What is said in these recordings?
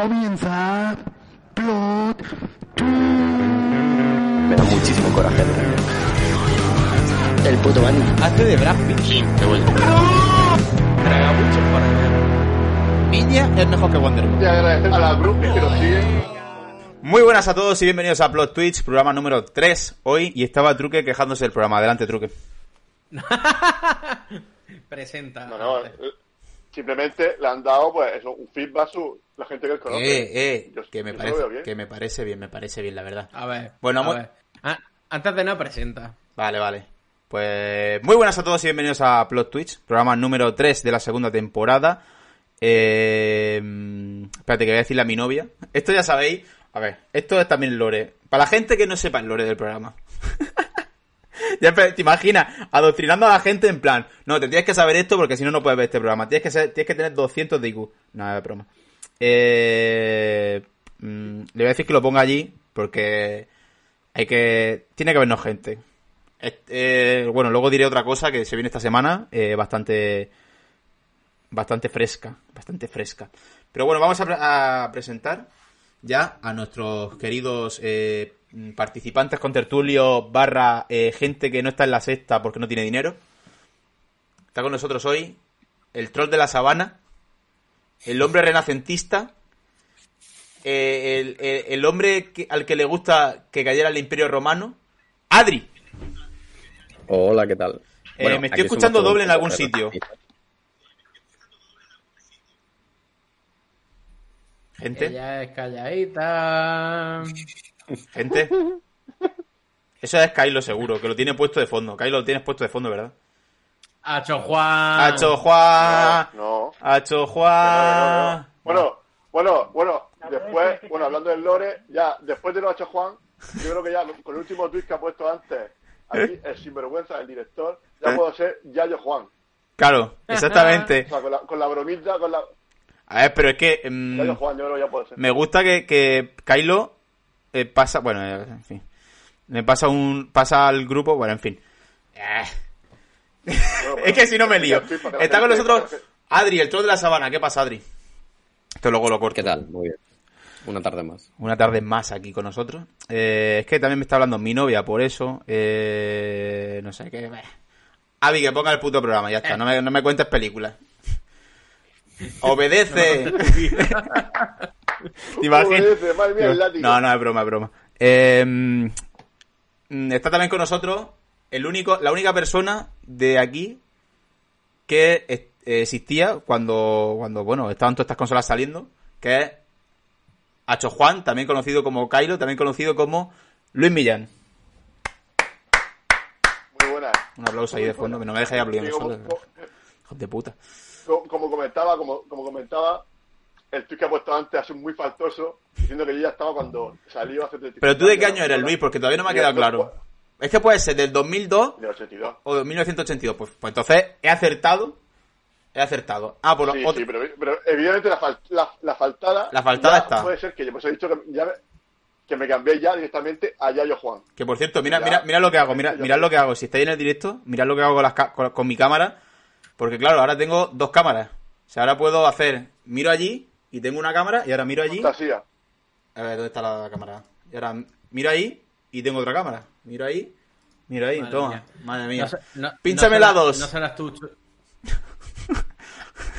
Comienza Plot Me da muchísimo coraje. El puto Batman. Hace de Brad Pitt. Traga mucho para Niña es mejor que Wonder Woman. Y agradecer a la groupie que nos sigue. Muy buenas a todos y bienvenidos a Plot Twitch, programa número 3 hoy. Y estaba Truque quejándose del programa. Adelante, Truque. Presenta. No, no, simplemente le han dado pues eso, un feedback a su, la gente que él conoce. Eh, eh, Yo- que me parece, que me parece bien, me parece bien, la verdad. A ver. Bueno, a ver. Ah, antes de nada, presenta. Vale, vale. Pues muy buenas a todos y bienvenidos a Plot Twitch, programa número 3 de la segunda temporada. Eh, espérate, que voy a decirle a mi novia. Esto ya sabéis. A ver, esto es también lore. Para la gente que no sepa el lore del programa. ya te imaginas adoctrinando a la gente en plan, no, te tienes que saber esto porque si no, no puedes ver este programa. Tienes que, tienes que tener 200 de IQ. Nada de broma. Eh, mm, le voy a decir que lo ponga allí porque hay que. Tiene que vernos gente. Eh, bueno, luego diré otra cosa que se viene esta semana, eh, bastante. Bastante fresca, bastante fresca. Pero bueno, vamos a, a presentar ya a nuestros queridos eh, participantes con tertulio barra eh, gente que no está en la sexta porque no tiene dinero. Está con nosotros hoy el troll de la sabana, el hombre renacentista, eh, el, el- el hombre que- al que le gusta que cayera el imperio romano, Adri. Hola, ¿qué tal? Eh, Bueno, me estoy escuchando doble en algún sitio. Gente, Ella es calladita. Gente. Eso es Kylo seguro, que lo tiene puesto de fondo. Kylo lo tienes puesto de fondo, ¿verdad? Hacho Juan. Hacho Juan. No. Hacho no, Juan. no. Bueno, bueno, bueno, después, bueno, hablando del lore, ya, después de lo hecho Juan, yo creo que ya con el último tweet que ha puesto antes, aquí, el sinvergüenza del director, ya puedo ser Yayo Juan. Claro, exactamente. O sea, con la, con la bromita, con la... A ver, pero es que mm, Yayo Juan, yo creo que ya puedo ser. me gusta que, que Kylo eh, pasa, bueno, eh, en fin. Me pasa un pasa al grupo, bueno, en fin. Eh, Bueno, es que si no me lío. Está con nosotros Adri, el troll de la sabana. ¿Qué pasa, Adri? Esto luego lo corto. ¿Qué tal? Muy bien. Una tarde más. Una tarde más aquí con nosotros. Eh, es que también me está hablando mi novia por eso. Eh, no sé qué. Avi, que ponga el puto programa, ya está. No me, no me cuentes películas. Obedece. ¿Te imaginas? Obedece, madre mía, el látigo. No, no, es broma, es broma. Eh, mm, está también con nosotros el único, la única persona de aquí que existía cuando, cuando, bueno, estaban todas estas consolas saliendo, que es Hacho Juan, también conocido como Kylo, también conocido como Luis Millán. Muy buena. Un aplauso ahí de fondo, que no me como, como- Hijos de puta. Como- como comentaba, como, como comentaba, el tweet que ha puesto antes ha sido muy faltoso, diciendo que yo ya estaba cuando salió hace 35 Pero tú de qué año eres. Luis, porque todavía no me ha quedado claro. Es que puede ser del 2002 De 82. o de 1982. Pues, pues entonces he acertado. He acertado. Ah, por lo Sí, otro- sí, pero, pero evidentemente la, fal- la, la faltada. La faltada está. Puede ser que yo pues he dicho que, ya, me- que me cambié ya directamente a Yayo Juan. Que por cierto, mira, Ya. mira, mira lo que hago, mira, mirad lo que hago. Si estáis en el directo, mirad lo que hago con, las ca- con, con mi cámara. Porque claro, ahora tengo dos cámaras. O sea, ahora puedo hacer, miro allí y tengo una cámara y ahora miro allí. Fantasía. A ver, ¿dónde está la cámara? Y ahora miro ahí y tengo otra cámara. Miro ahí, miro ahí, Madre toma. mía. Madre mía. No no- Pínchame no la dos. No serás tú. Chu-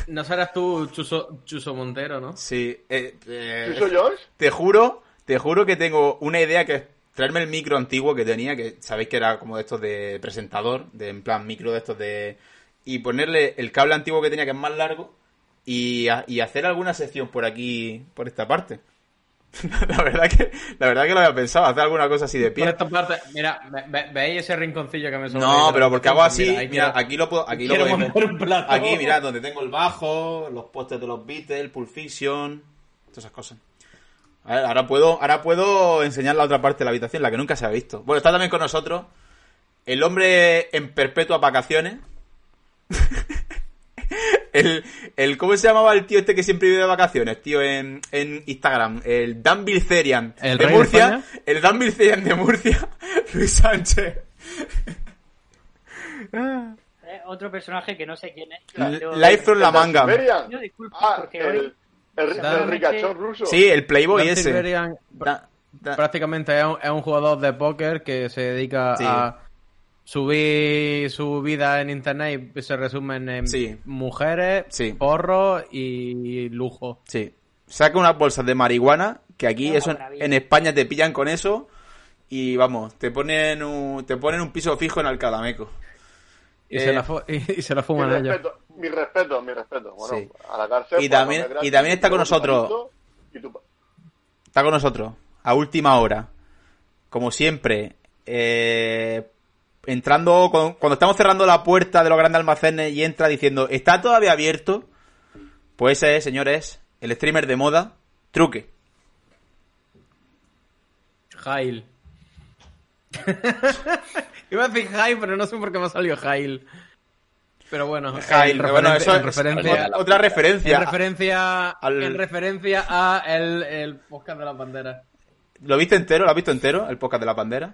No serás tú, Chuso, Chuso Montero, ¿no? Sí, eh, eh, ¿Sí soy yo? te juro, te juro que tengo una idea que es traerme el micro antiguo que tenía, que sabéis que era como de estos de presentador, de en plan micro de estos de... Y ponerle el cable antiguo que tenía, que es más largo, y, a- y hacer alguna sección por aquí, por esta parte. la verdad que la verdad que lo había pensado, hacer alguna cosa así de Por pie. esta parte, mira, ve- ve- ¿veis ese rinconcillo que me sobra? No, pero porque hago así, mira, aquí lo puedo, aquí lo plato. Aquí, mirad, donde tengo el bajo, los postes de los Beatles, Pulp Fiction, todas esas cosas. A ver, ahora puedo, ahora puedo enseñar la otra parte de la habitación, la que nunca se ha visto. Bueno, está también con nosotros el hombre en perpetuas vacaciones. el, el, ¿cómo se llamaba el tío este que siempre vive de vacaciones, tío, en, en Instagram? El Dan Bilzerian ¿El de Murcia. El Dan Bilzerian de Murcia, Luis Sánchez. Eh, otro personaje que no sé quién es. L- Yo- Live from la ¿El de manga. Siberian? Yo disculpo, Ah, porque el, hoy El, el Realmente- ricachón ruso. Sí, el Playboy Dan ese. Bilzerian Da- da- prácticamente es un, es un jugador de póker que se dedica Sí. a subir su vida en internet y se resumen en Sí. mujeres, Sí. porros y lujo. Sí. Saca unas bolsas de marihuana, que aquí eso maravilla. en España te pillan con eso y vamos, te ponen un, te ponen un piso fijo en Alcalameco. Y, Eh, se, la fu- y, y se la Mi fuman a ellos. respeto, mi respeto, mi respeto. Bueno, Sí. a la cárcel. Y pues, también- y también está con nosotros. palito y tu- Está con nosotros, a última hora. Como siempre, eh, entrando, cuando, cuando estamos cerrando la puerta de los grandes almacenes y entra diciendo, ¿está todavía abierto? Pues ese es, señores, el streamer de moda, Truque. Jail. Iba a decir Jail, pero no sé por qué me ha salido Jail. Pero bueno, Jail, en bueno, referencia- eso en es referencia, otra- otra referencia. en referencia, al- en referencia a el, el podcast de las banderas. ¿Lo viste entero? ¿Lo has visto entero? El podcast de la bandera.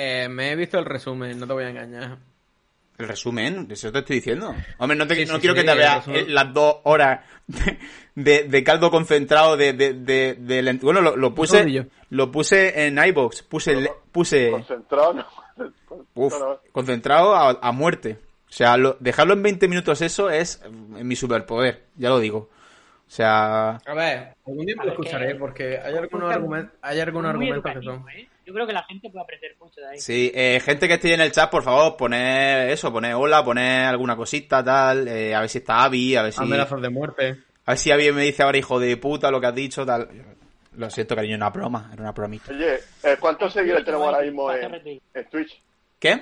Eh, me he visto el resumen, no te voy a engañar. El resumen, eso te estoy diciendo. Hombre, no, te, Sí, no sí, quiero sí, que te veas resumen. eh, las dos horas de, de- caldo concentrado de, de, de- de lent- Bueno, lo, lo puse lo puse en iBox, puse puse Concentrado, no. uf, concentrado a, a muerte. O sea, lo- dejarlo en 20 minutos eso es eh, mi superpoder, ya lo digo. O sea, A ver, algún día me lo escucharé que- porque hay algunos, argumentos, hay algunos argumentos que son. ¿eh? Yo creo que la gente puede aprender mucho de ahí. sí, eh, gente que esté en el chat, por favor, poner eso, poner hola, poner alguna cosita, tal, eh, a ver si está Avi, a ver si... Amenazas de muerte. A ver si alguien me dice ahora, hijo de puta, lo que has dicho, tal. Lo siento, cariño, era una broma, era una bromita. Oye, eh, ¿cuántos seguidores tenemos ahora mismo en, Twitch? ¿Qué?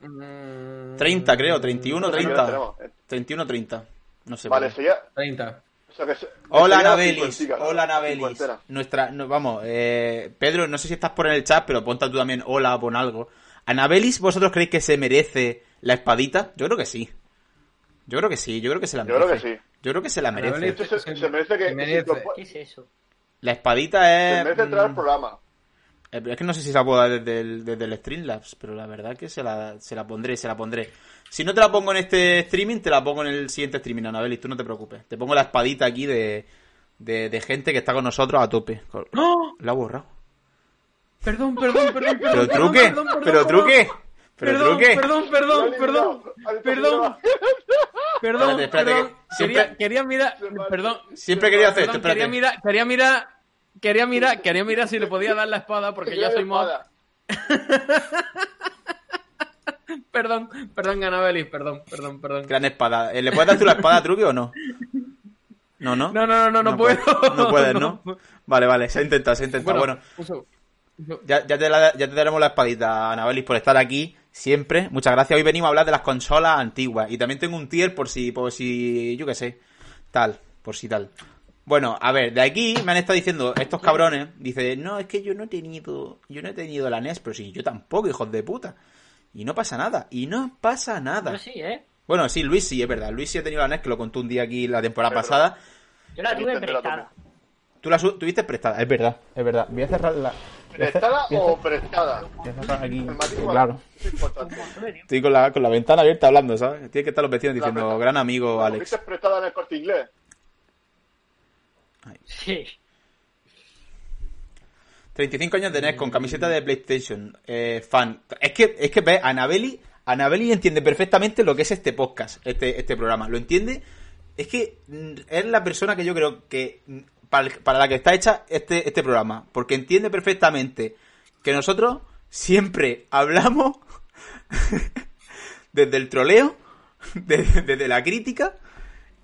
Mm, 30, creo, 31, ¿Cuántos 30. seguidores tenemos? 31, 30. No sé. Vale, por qué. seguía. 30. O sea que se- Hola, seguía Nabelis. cincuentica, ¿no? Hola, Nabelis. Cincuentena. Nuestra, no, vamos, eh, Pedro, no sé si estás por en el chat, pero ponte tú también hola, pon algo. ¿Anabelis vosotros creéis que se merece la espadita? Yo creo que sí. Yo creo que sí, yo creo que se la Yo merece. creo que sí. Yo creo que se la merece. Anabelis- se, se merece que. Se merece. si lo pu- ¿Qué es eso? La espadita se es... merece entrar al mm, programa. Eh, Es que no sé si se la puedo dar desde el, desde el Streamlabs, pero la verdad que se la, se la pondré, se la pondré. Si no te la pongo en este streaming, te la pongo en el siguiente streaming, Anabelis, tú no te preocupes. Te pongo la espadita aquí de, de, de gente que está con nosotros a tope. ¡No! La ha borrado. Perdón, perdón, perdón, perdón. Pero perdón, truque, perdón, perdón, pero perdón. truque, pero Perdón, truque. perdón, perdón, perdón, perdón, perdón, Espérate, espérate, perdón. que siempre- Quería, quería mirar, perdón, Siempre he querido hacer esto, perdón, quería mirar, quería mirar, quería mirar, quería mirar si le podía dar la espada porque ya soy mod. Perdón, perdón, Ganabelis, perdón, perdón, perdón. Gran espada. Eh, ¿Le puedes dar tú la espada a truque o no? No, no. No, no, no, no, no puedo. No puedes, ¿no? Vale, vale, se ha intentado, se ha intentado. Bueno, Ya, ya, te la- ya te daremos la espadita, Anabelis, por estar aquí siempre. Muchas gracias. Hoy venimos a hablar de las consolas antiguas. Y también tengo un tier por si, por si, yo qué sé, tal, por si tal. Bueno, a ver, de aquí me han estado diciendo estos cabrones, dice, no, es que yo no he tenido, yo no he tenido la NES, pero sí, yo tampoco, hijos de puta. Y no pasa nada, y no pasa nada. Yo sí, ¿eh? Bueno, sí, Luis sí, es verdad. Luis sí ha tenido la NES, que lo contó un día aquí la temporada pasada. Yo la tuve prestada. Tú la tuviste prestada, es verdad, es verdad. Voy a cerrar la... ¿Prestada o prestada? Voy a cerrar aquí. Claro. Estoy con la, con la ventana abierta hablando, ¿sabes? Tiene que estar los vecinos diciendo, gran amigo ¿La Alex. ¿Viste prestada en el corte inglés? Sí. 35 años de NES con camiseta de PlayStation, eh, fan. Es que, es que ve, Anabeli, Anabeli entiende perfectamente lo que es este podcast, este, este programa. Lo entiende. Es que mm, es la persona que yo creo que mm, para, para la que está hecha este, este programa. Porque entiende perfectamente que nosotros siempre hablamos desde el troleo, desde, desde la crítica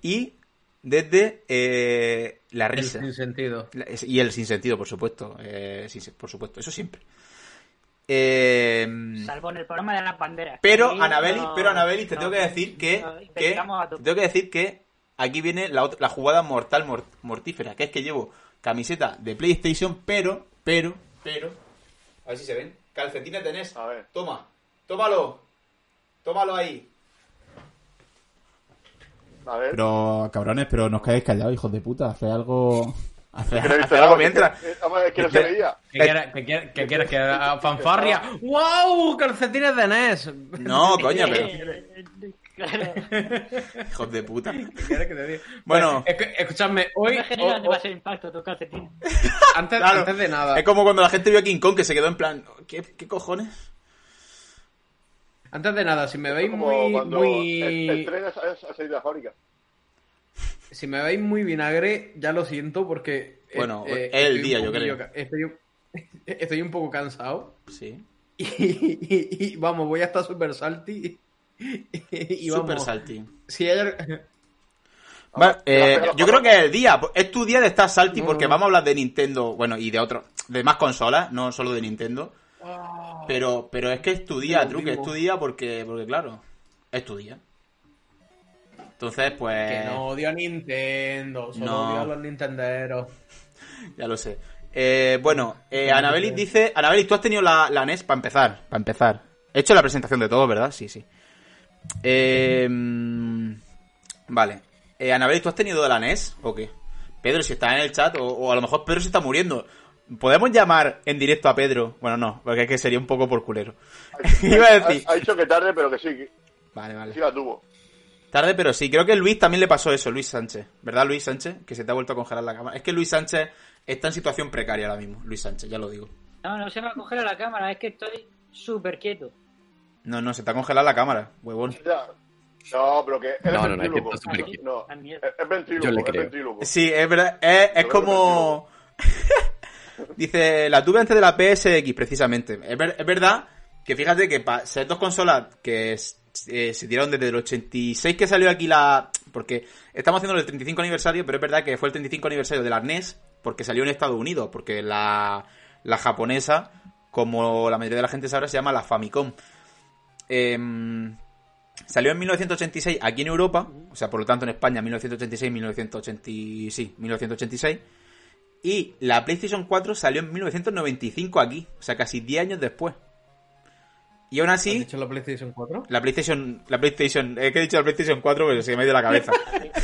y desde eh, la El risa. sin sentido. La- es- Y el sinsentido, por supuesto. Eh, sí, sí, por supuesto, eso siempre. Eh, Salvo en el programa de las banderas. pero Anabeli, no- pero Anabeli, te no, tengo que decir que, no, que te tengo que decir que aquí viene la, otra- la jugada mortal mor- mortífera, que es que llevo camiseta de PlayStation, pero, pero, pero, a ver si se ven, calcetines de NES. A ver. Toma, tómalo, tómalo ahí. A ver. Pero, cabrones, pero no os quedéis callados, hijos de puta, haced algo, nada, algo mientras. que no se veía. ¿Qué quieres que, fanfarria? ¡Wow! Calcetines de NES. No, coño, pero... Claro. Hijos de puta. ¿Qué quieres que te diga? Bueno. Escu- escuchadme, hoy. No impacto tu calcetín. antes, Claro. antes de nada. Es como cuando la gente vio a King Kong que se quedó en plan, ¿qué, qué cojones? Antes de nada, si me veis muy. muy... el, el tren de la fábrica. Si me veis muy vinagre, ya lo siento porque. eh, Bueno, es el día, yo creo. Estoy un, estoy un poco cansado. Sí. Y, y- y, vamos, voy a estar super salty. Y, y Super salty. Si hay... Va, eh, yo creo que es el día. Es tu día de estar salty porque vamos a hablar de Nintendo, bueno, y de otros, de más consolas, no solo de Nintendo. Pero, pero es que es tu día, Dios truque, es mío. tu día porque, porque claro, es tu día. Entonces, pues, Que no odio a Nintendo, solo No. odio a los nintenderos. ya lo sé. Eh, bueno, eh, Anabelis dice, Anabelis, tú has tenido la, la NES para empezar, para empezar. He hecho la presentación de todo, ¿verdad? Sí, sí. Eh, mm, vale. Eh, Anabelis, ¿tú has tenido la NES o qué? Pedro, si está en el chat, o, o a lo mejor Pedro se está muriendo. ¿Podemos llamar en directo a Pedro? Bueno, no, porque es que sería un poco por culero. Iba a decir. Ha, ha dicho que tarde, pero que sí, Vale, vale. sí la tuvo. Tarde, pero sí. Creo que Luis también le pasó eso, Luis Sánchez. ¿Verdad, Luis Sánchez? Que se te ha vuelto a congelar la cámara. Es que Luis Sánchez está en situación precaria ahora mismo. Luis Sánchez, ya lo digo. No, no se me congela la cámara, es que estoy súper quieto. No, no, se te ha congelado la cámara, huevón. Ya. No, pero que No, es no, no, es que ventríloco. está súper quieto. No, Da es, es ventríloco, Yo le es creo. ventríloco. Sí, es verdad. Es, es como. Dice, la tuve antes de la PSX, precisamente. Es, es verdad que fíjate que para ser dos consolas que eh, se tiraron desde el 86 que salió aquí la... Porque estamos haciendo el 35 aniversario, pero es verdad que fue el 35 aniversario de la NES porque salió en Estados Unidos, porque la, la japonesa, como la mayoría de la gente sabrá, se llama la Famicom. Em, salió en 1986 aquí en Europa, o sea, por lo tanto en España 1986, 1980, sí, 1986. Y la PlayStation 4 salió en 1995 aquí, o sea, casi 10 años después. Y aún ¿Has así, dicho la PlayStation 4? la PlayStation, la PlayStation, es que he dicho la PlayStation 4, pero se me ha ido la cabeza.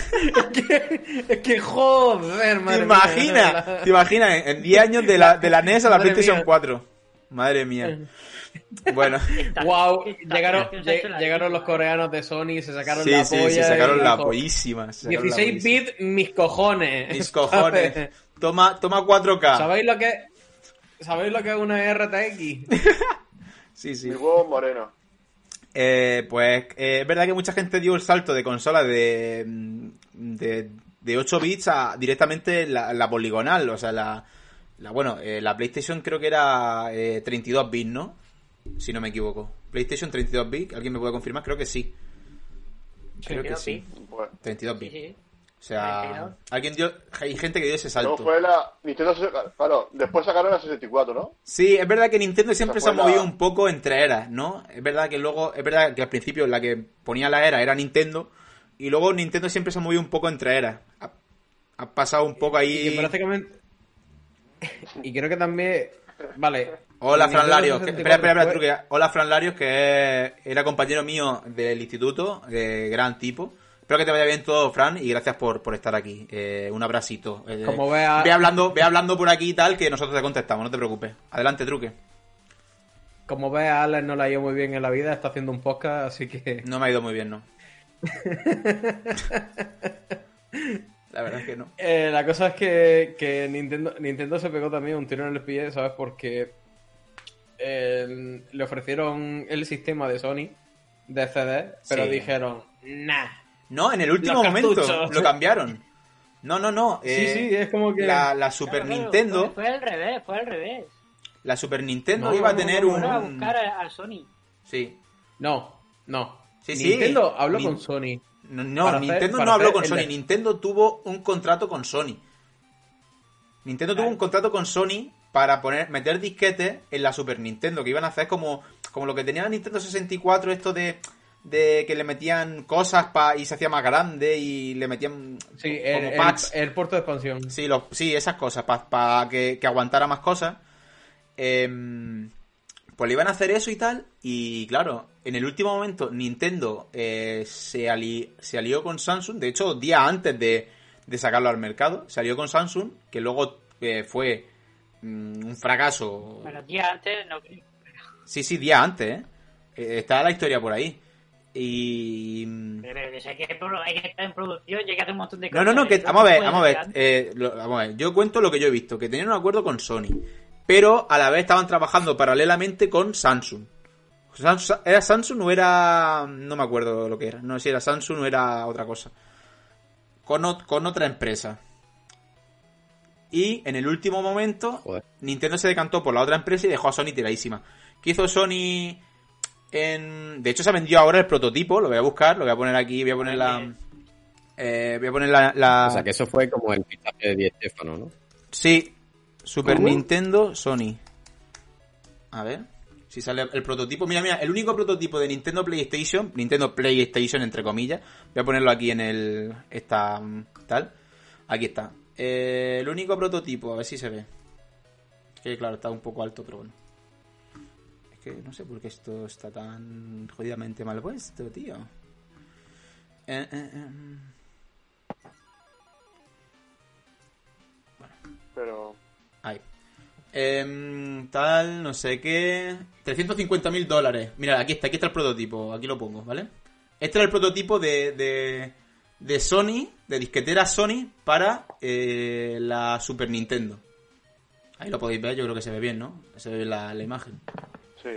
es que joder, ¿Te madre mía, de imaginas? ¿Te imaginas? En en 10 años de la, de la NES a la Madre PlayStation mía. 4. Madre mía. Bueno, Wow, llegaron, llegaron los coreanos de Sony, se sacaron sí, la sí, polla. se sacaron y la pollísima. se sacaron la 16 pollísima. bits, mis cojones. Mis cojones. Toma, toma 4K. ¿Sabéis lo que ¿Sabéis lo que es una RTX? Sí, sí. Mi huevo moreno. Eh, pues eh, es verdad que mucha gente dio el salto de consola de, mm, de, de 8 bits a directamente la, la poligonal. O sea, la, la bueno, eh, la PlayStation creo que era eh, 32 bits, ¿no? Si no me equivoco. PlayStation 32 bits, ¿alguien me puede confirmar? Creo que sí. Creo que 32 sí. Pues, 32 Sí, bits. O sea, 32. alguien dio, hay gente que dio ese salto. fue la Nintendo 64. Claro, después sacaron la 64, ¿no? Sí, es verdad que Nintendo siempre se ha movido la- un poco entre eras, ¿no? Es verdad que luego, es verdad que al principio la que ponía la era era Nintendo y luego Nintendo siempre se ha movido un poco entre eras. Ha, ha pasado un poco Y ahí. que prácticamente... Y creo que también... Vale. Hola Fran Larios, que- 64 espera, espera, espera, fue- truque. Hola Fran Larios, que era compañero mío del instituto, de gran tipo. Espero que te vaya bien todo, Fran, y gracias por, por estar aquí. Eh, un abracito. Eh, Como vea- ve hablando, ve hablando por aquí y tal, que nosotros te contestamos, no te preocupes. Adelante, truque. Como ves, a Alex no la ha ido muy bien en la vida, está haciendo un podcast, así que... No me ha ido muy bien, ¿no? La verdad es que no. Eh, la cosa es que, que Nintendo, Nintendo se pegó también un tiro en el pie, ¿sabes? Porque eh, le ofrecieron el sistema de Sony de CD, pero Sí. dijeron, nah. No, en el último momento lo cambiaron. No, no, no. Sí, eh, sí, es como que... La, la Super Claro, Nintendo, Fue, fue al revés, fue al revés. la Super Nintendo No, iba a no, tener no, un... Fueron a buscar a, a Sony. Sí. No, no. Sí, sí. Nintendo habló Ni- con Sony. No, no, hacer- Nintendo no habló con Sony. de- Nintendo tuvo un contrato con Sony. Nintendo tuvo un contrato con Sony para poner meter disquetes en la Super Nintendo, que iban a hacer como, como lo que tenía la Nintendo 64, esto de, de que le metían cosas pa, y se hacía más grande y le metían Sí, como el, el, packs. el puerto de expansión. Sí, los, sí, esas cosas, para que, que aguantara más cosas. Em, pues le iban a hacer eso y tal. Y claro, en el último momento Nintendo eh, se, ali- se alió con Samsung. De hecho, días antes de, de sacarlo al mercado, se alió con Samsung, que luego eh, fue mm, un fracaso. Bueno, días antes no creo. Sí, sí, días antes, ¿eh? Eh, Está la historia por ahí. Y... Pero, pero, eso hay, que, hay que estar en producción y hay que hacer un montón de No, cosas. no, no, que Eso vamos a ver, vamos a ver, eh, lo- vamos a ver. Yo cuento lo que yo he visto, que tenían un acuerdo con Sony, pero a la vez estaban trabajando paralelamente con Samsung. ¿Era Samsung o era...? No me acuerdo lo que era. No sé si era Samsung o era otra cosa. Con, ot- con otra empresa. Y en el último momento, Joder. Nintendo se decantó por la otra empresa y dejó a Sony tiradísima. ¿Qué hizo Sony en... De hecho, se vendió ahora el prototipo, lo voy a buscar, lo voy a poner aquí, voy a poner la... eh, voy a poner la... la- O sea, que eso fue como el fichaje de Di Stefano, ¿no? Sí, Super ¿Cómo? Nintendo, Sony. A ver, si sale el prototipo. Mira, mira, el único prototipo de Nintendo PlayStation, Nintendo PlayStation entre comillas, voy a ponerlo aquí en el esta tal. Aquí está. Eh, el único prototipo, a ver si se ve. Que claro, está un poco alto, pero bueno. Que no sé por qué esto está tan jodidamente mal puesto, tío. Eh, eh, eh. Pero. Ahí. Em, tal, no sé qué. 350 mil dólares. Mira, aquí está, aquí está el prototipo. Aquí lo pongo, ¿vale? Este era el prototipo de, de, de Sony, de disquetera Sony para eh, la Super Nintendo. Ahí lo podéis ver, yo creo que se ve bien, ¿no? Se ve la, la imagen. Sí.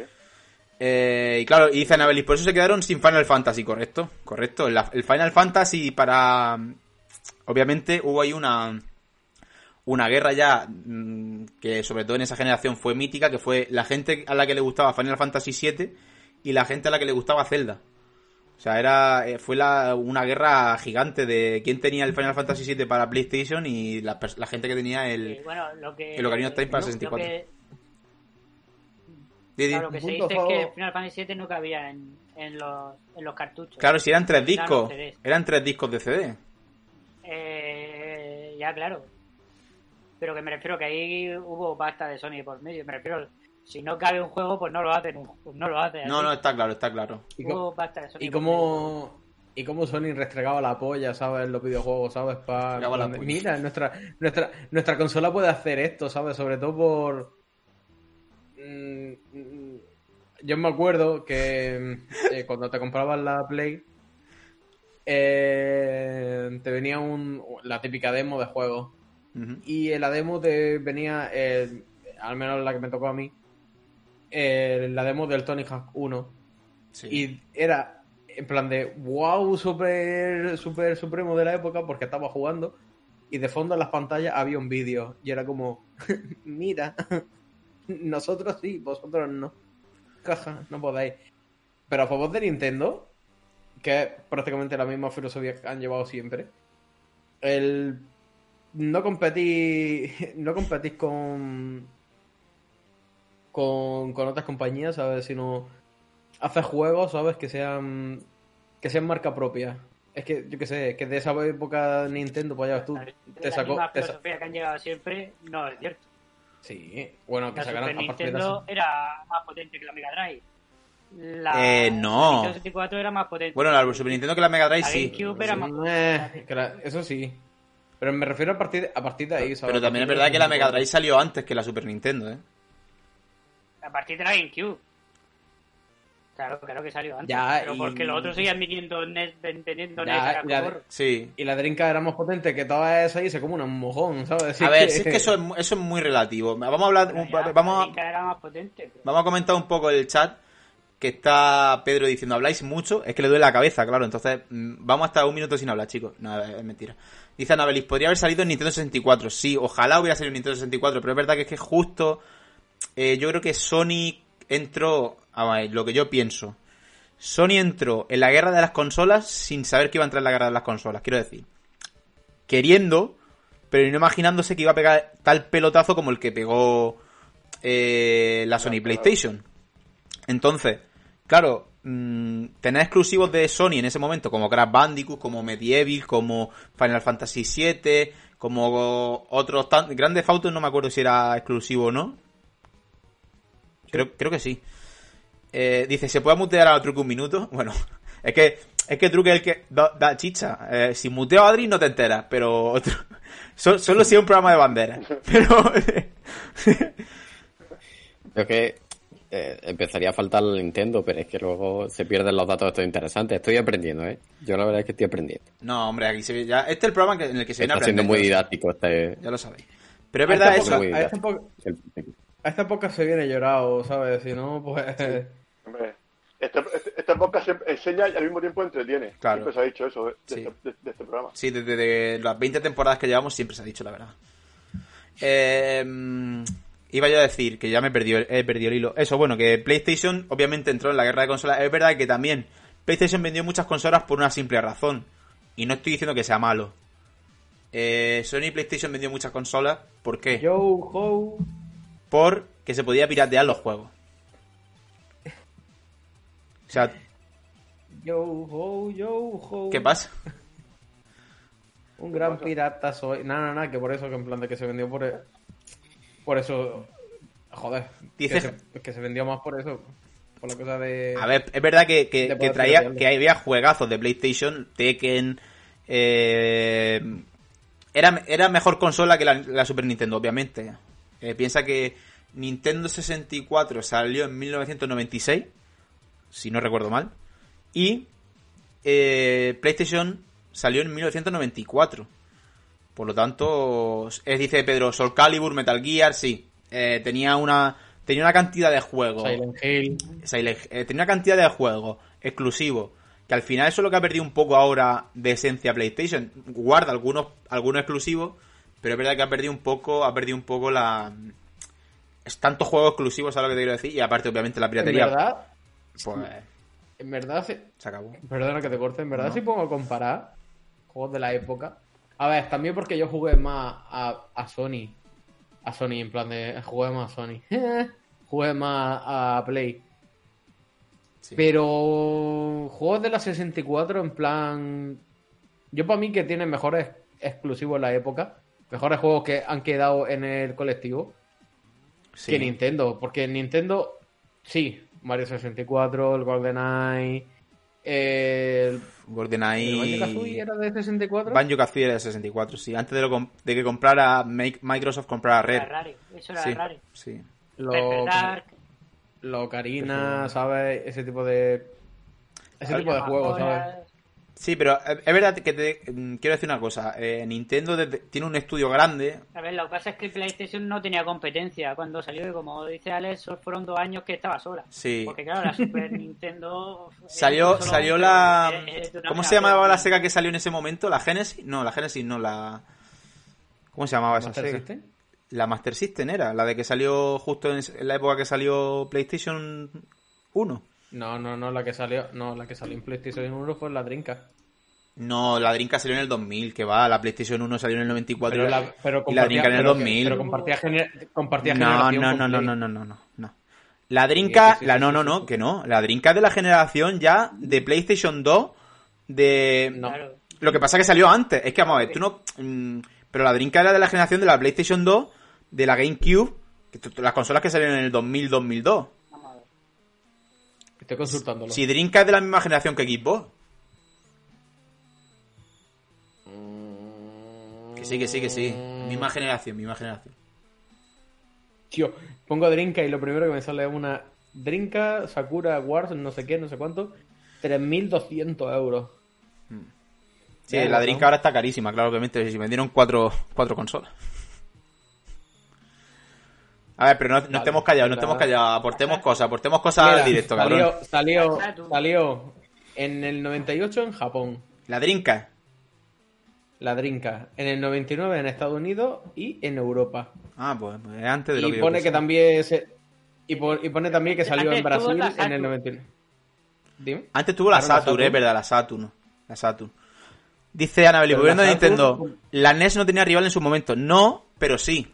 Eh, y claro, y dice Anabelis, por eso se quedaron sin Final Fantasy, ¿correcto? Correcto. El Final Fantasy para... Obviamente hubo ahí una... Una guerra ya mm, que sobre todo en esa generación fue mítica, que fue la gente a la que le gustaba Final Fantasy VII y la gente a la que le gustaba Zelda. O sea, era eh, fue la, una guerra gigante de quién tenía el Final Fantasy VII para PlayStation y la, la gente que tenía el... bueno, lo que... el Ocarina of Time para lo- 64. Lo que, claro, lo que se dice es que. Final Fantasy VII no cabía en, en, los, en los cartuchos. Claro, si eran tres discos. Eran tres discos de CD. Eh, ya, claro. Pero que me refiero que ahí hubo pasta de Sony por medio. Me refiero, si no cabe un juego, pues no lo hacen. Pues no lo hacen. No, así. no, está claro, está claro. Y, Hubo pasta de Sony y cómo y cómo Sony restregaba la polla, ¿sabes? En los videojuegos, ¿sabes? Pa- Restregaba la donde- polla. Mira, nuestra, nuestra, nuestra consola puede hacer esto, ¿sabes? Sobre todo por... Yo me acuerdo que eh, cuando te comprabas la Play, eh, te venía un, la típica demo de juego. Y en la demo te venía, eh, al menos la que me tocó a mí, la demo del Tony Hawk 1. Sí. Y era en plan de wow, super, super supremo de la época porque estaba jugando. Y de fondo en las pantallas había un vídeo. Y era como, mira, nosotros sí, vosotros no. Caja, no podéis. Pero a favor de Nintendo, que es prácticamente la misma filosofía que han llevado siempre, el no competís, no competís con, con, con otras compañías, ¿sabes? Sino haces juegos, ¿sabes? Que sean que sean marca propia. Es que, yo qué sé, que de esa época Nintendo, pues ya ves tú, te la sacó... misma te sa- filosofía que han llegado siempre, no es cierto. Sí, bueno, que La sacaron Super aparte de Nintendo era más potente que la Mega Drive. La Eh, no. Nintendo 64 era más potente. Bueno, la Super Nintendo que la Mega Drive La sí. GameCube era más Eh, que la- eso sí. Pero me refiero a partir de, a partir de ahí, ¿sabes? Pero también es verdad que la Mega Drive salió antes que la Super Nintendo, ¿eh? A partir de la GameCube. Claro, claro que salió antes. Ya, pero y- porque los otros seguían viniendo NES, teniendo Ya, NES ya-. Sí. Y la Drinka era más potente que todas esas y se come un mojón, ¿sabes? A ver, si es que eso es, eso es muy relativo. Vamos a hablar, un- ya, vamos, a, era más potente. pero- vamos a comentar un poco el chat que está Pedro diciendo, habláis mucho, es que le duele la cabeza, claro, entonces mm, vamos hasta un minuto sin hablar, chicos. No, es mentira. Dice Anabelis, podría haber salido en Nintendo 64. Sí, ojalá hubiera salido en Nintendo 64, pero es verdad que es que justo, eh, yo creo que Sony entró, a lo que yo pienso, Sony entró en la guerra de las consolas sin saber que iba a entrar en la guerra de las consolas, quiero decir. Queriendo, pero no imaginándose que iba a pegar tal pelotazo como el que pegó eh, la Sony PlayStation. Entonces, claro, mm, tener exclusivos de Sony en ese momento, como Crash Bandicoot, como Medieval, como Final Fantasy VII, como otros. Grandes Autos no me acuerdo si era exclusivo o no. Creo, creo que sí. Eh, dice, ¿se puede mutear a Truque un minuto? Bueno, es que es que Truque es el que da, da chicha. Eh, si muteo a Adri no te enteras, pero otro... so- solo si es un programa de banderas. Pero... Creo que eh, empezaría a faltar el Nintendo, pero es que luego se pierden los datos estos interesantes. Estoy aprendiendo, ¿eh? Yo la verdad es que estoy aprendiendo. No, hombre, aquí se ve ya. Este es el programa en el que se viene Está siendo muy didáctico este... Ya lo sabéis. Pero es verdad eso. A esta esta época se viene llorado, ¿sabes? Si no, pues... Hombre, este podcast se enseña y al mismo tiempo entretiene. Claro. Siempre se ha dicho eso de, de Sí. este, de- de este programa. Sí, desde de las 20 temporadas que llevamos siempre se ha dicho la verdad. Eh, iba yo a decir que ya me he perdido, he perdido el hilo. Eso, bueno, que PlayStation obviamente entró en la guerra de consolas. Es verdad que también PlayStation vendió muchas consolas por una simple razón. Y no estoy diciendo que sea malo. Eh, Sony y PlayStation vendió muchas consolas. ¿Por qué? Yo, ho, Porque se podía piratear los juegos. O sea, yo, ho, yo, ho. ¿qué pasa? Un gran pirata soy. Nada, nada, nada, que por eso, que en plan de que se vendió por. e- Por eso. Joder. Dice- Que se, que se vendió más por eso. Por la cosa de. A ver, es verdad que, que- que traía, piratearlo. que había juegazos de PlayStation, Tekken, eh, era, era mejor consola que la, la Super Nintendo, obviamente. Eh, piensa que Nintendo 64 salió en 1996, si no recuerdo mal, y eh, PlayStation salió en 1994. Por lo tanto, es, dice Pedro, Soul Calibur, Metal Gear, sí. Eh, tenía una tenía una cantidad de juegos. Silent Hill. Silent- eh, tenía una cantidad de juegos exclusivos que al final eso es lo que ha perdido un poco ahora de esencia PlayStation. Guarda algunos algunos exclusivos, pero es verdad que ha perdido un poco, ha perdido un poco la es tantos juegos exclusivos, ¿sabes lo que te quiero decir? Y aparte obviamente la En piratería verdad. pues En verdad, si- se acabó. perdona que te corte. En verdad, No. si pongo a comparar juegos de la época. A ver, también porque yo jugué más a, a Sony. A Sony, en plan de. Jugué más a Sony. jugué más a Play. Sí. Pero juegos de la 64 en plan... Yo para mí que tienen mejores exclusivos en la época, mejores juegos que han quedado en el colectivo Sí. que Nintendo. Porque Nintendo, sí, Mario 64, el GoldenEye, el... ¿El GoldenEye Banjo-Kazooie era de 64? Banjo Kazooie era de 64, sí, antes de, lo com- de que comprara Make- Microsoft comprara Era Rare. Eso era Sí, raro. sí. Lo, lo Karina, ¿sabes? Ese tipo de... Ese tipo de juegos, ¿sabes? Sí, pero eh, es verdad que te mm, quiero decir una cosa. eh, Nintendo desde- tiene un estudio grande. A ver, lo que pasa es que PlayStation no tenía competencia cuando salió y como dice Alex, fueron dos años que estaba sola. Sí. Porque claro, la Super Nintendo... era Salió, salió la. una ¿Cómo se llamaba la Sega que salió en ese momento? ¿La Genesis? No, la Genesis no, la. ¿Cómo se llamaba esa Master Sega? System. La Master System era, la de que salió justo en en la época que salió PlayStation 1. No, no, no, la que salió, no, la que salió en PlayStation 1 fue la Drinka. No, la Dreamcast salió en el 2000, que va, la PlayStation 1 salió en el 94 Pero y la, pero y la Dreamcast en el pero que- 2000. Pero compartía, gener- compartía No, generación no, no, no, no, no, no, no, no. La Dreamcast, Sí, sí, sí, la no, no, no, que no. La Dreamcast de la generación ya de PlayStation 2, de... No. Lo que pasa es que salió antes. Es que, vamos a ver, tú no... mm, pero la Dreamcast era de la generación de la PlayStation 2, de la GameCube, que las consolas que salieron en el 2000-2002. Estoy consultándolo. Si Dreamcast es de la misma generación que Xbox. Que sí, que sí, que sí. Misma generación, misma generación. Tío, pongo Drinka y lo primero que me sale es una Drinka Sakura Wars, no sé qué, no sé cuánto. 3.200 euros. Sí, la. Dreamcast ahora está carísima, claro, obviamente. Si vendieron cuatro, cuatro consolas. A ver, pero no, no Vale, estemos callados, no estemos callados. Aportemos cosas, aportemos cosas Mira, al directo, cabrón. salió, salió, salió en el 98 en Japón, La Dreamcast. la Drinka. En el 99 en Estados Unidos y en Europa. Ah, pues, pues es antes de lo Y que yo pone que también se- y, pon- y pone también que salió en Antes Brasil en el Saturn. 99. Dime. Antes tuvo la Saturn, es verdad, la Saturn. La Saturn. Dice Annabelle, Pero volviendo a la Nintendo, la NES no tenía rival en su momento. No, pero sí.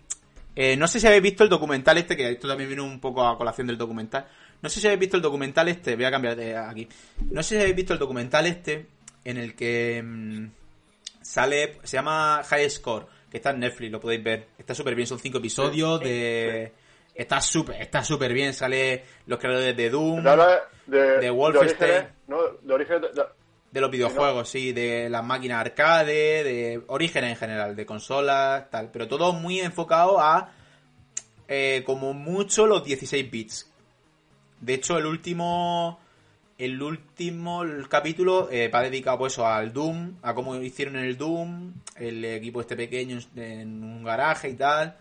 Eh, no sé si habéis visto el documental este, que esto también vino un poco a colación del documental. No sé si habéis visto el documental este, voy a cambiar de aquí. No sé si habéis visto el documental este, en el que mm, sale, se llama High Score, que está en Netflix, lo podéis ver. Está súper bien, son cinco episodios de... Está súper, está súper bien, sale los creadores de Doom, de, De Wolfenstein. De orígenes de- de- los videojuegos, sí, de las máquinas arcade, de orígenes en general, de consolas, tal, pero todo muy enfocado a eh, como mucho los 16 bits. De hecho, el último. El último capítulo eh, va dedicado pues, al Doom, a cómo hicieron el Doom, el equipo este pequeño en, en un garaje y tal.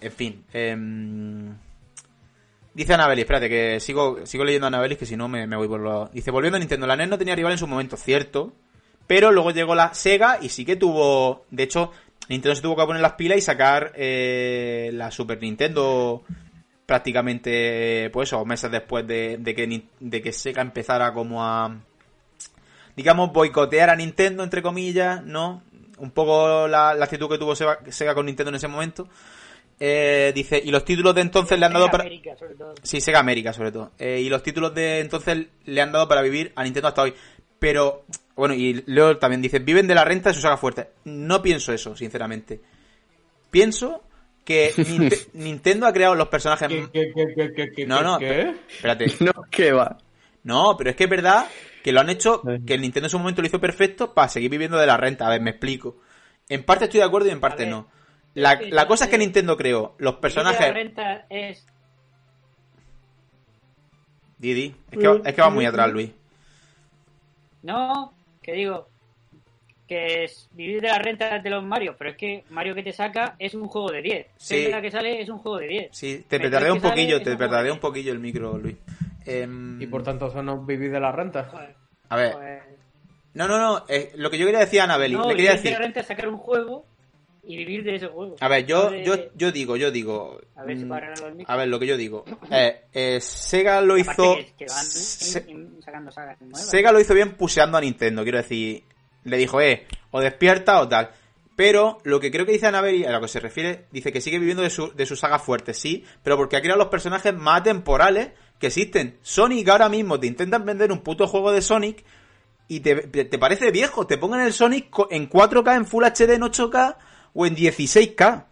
En fin. em, dice Anabeli, espérate, que sigo, sigo leyendo a Anabeli, que si no me, me voy por. Dice, volviendo a Nintendo, la NES no tenía rival en su momento, cierto. Pero luego llegó la Sega y sí que tuvo... De hecho, Nintendo se tuvo que poner las pilas y sacar eh, la Super Nintendo prácticamente, pues eso, meses después de, de que, de que Sega empezara como a... Digamos, boicotear a Nintendo, entre comillas, ¿no? Un poco la, actitud que tuvo Sega con Nintendo en ese momento. Eh, dice, y los títulos de entonces le han dado para... América, sobre todo. Sí, Sega América, sobre todo. Eh, y los títulos de entonces le han dado para vivir a Nintendo hasta hoy. Pero, bueno, y Leo también dice, viven de la renta de su saga fuerte. No pienso eso, sinceramente. Pienso que Ninte- Nintendo ha creado los personajes... ¿Qué, qué, qué, qué, qué, qué, No, no, qué? Espérate. No, que va. No, pero es que es verdad que lo han hecho, que el Nintendo en su momento lo hizo perfecto para seguir viviendo de la renta. A ver, me explico. En parte estoy de acuerdo y en parte no. La, la cosa es que Nintendo creó los la personajes... renta es Didi, es que, es que va muy atrás, Luis. No, que digo que es vivir de la renta de los Mario, pero es que Mario que te saca es un juego de 10. Sí. Zelda que sale es un juego de 10. Sí, te petardea un poquillo, te de un poquillo el micro, Luis. Em, Y por tanto, eso no vivir de la renta. Joder, a ver, joder. no, no, no, eh, lo que yo quería decir a Anabeli, No, le quería vivir de decir, la renta es sacar un juego y vivir de ese juego. a ver, yo, de- yo, yo digo, yo digo, A ver si mm, a ver, lo que yo digo, eh, eh, Sega lo Aparte hizo, que, que van Se- in- in- sacando sagas nuevas. Sega lo hizo bien puseando a Nintendo, quiero decir, le dijo, eh, o despierta o tal. Pero lo que creo que dice Anabeli, a lo que se refiere, dice que sigue viviendo de su, de su saga fuerte, sí, pero porque ha creado los personajes más temporales que existen. Sonic ahora mismo te intentan vender un puto juego de Sonic y te, te parece viejo, te pongan el Sonic en 4K, en Full HD, en 8K o en 16K.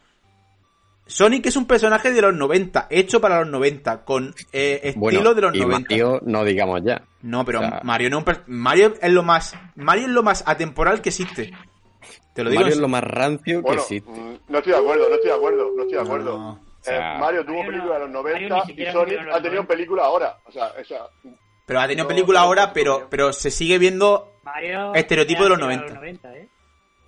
Sonic es un personaje de los 90, hecho para los 90, con eh, estilo Bueno, de los y 90. Mario, no digamos ya. No, pero O sea- Mario no es un per- Mario es lo más Mario es lo más atemporal que existe. Te lo digo. Mario es lo más rancio Bueno, que existe. mm, no estoy de acuerdo, no estoy de acuerdo, no estoy de acuerdo. no. O sea, Eh, Mario tuvo Mario no- película en los Mario 90 ni y Sonic ha tenido 90. película ahora. O sea, esa, Pero ha tenido no- película no- ahora, pero pero se sigue viendo Mario Estereotipo de los era 90. ¿eh?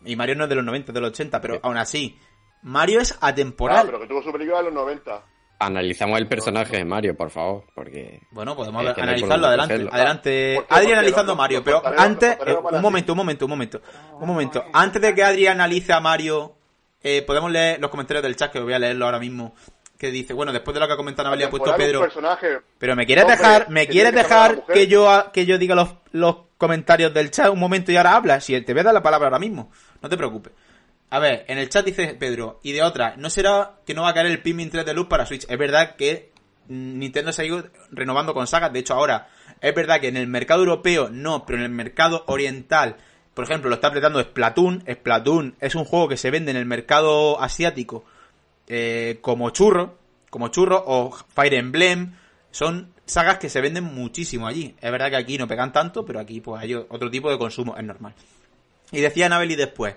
Y Mario no es de los 90, es de los 80, pero aún así Mario es Ah, atemporal. pero que tuvo su película en los 90. Analizamos el personaje de Mario, por favor, porque... Bueno, podemos analizarlo adelante. cogerlo. Adelante. Adri analizando a Mario, pero antes, eh, un momento, un momento, un momento. Un momento. Antes de que Adri analice a Mario, eh, podemos leer los comentarios del chat, que voy a leerlo ahora mismo. Que dice, bueno, después de lo que ha comentado Navalia, ha puesto Pedro. personaje Pero me quieres Hombre, dejar, me que quieres que dejar mujer. que yo que yo diga los, los comentarios del chat un momento y ahora hablas. Si te voy a dar la palabra ahora mismo, no te preocupes. A ver, en el chat dice Pedro, y de otra, ¿no será que no va a caer el Pikmin 3 de luz para Switch? Es verdad que Nintendo se ha ido renovando con sagas, de hecho ahora, es verdad que en el mercado europeo no, pero en el mercado oriental, por ejemplo, lo está apretando Splatoon, Splatoon es un juego que se vende en el mercado asiático eh, como churro, como churro, o Fire Emblem, son sagas que se venden muchísimo allí. Es verdad que aquí no pegan tanto, pero aquí pues hay otro tipo de consumo, es normal. Y decía Anabeli después,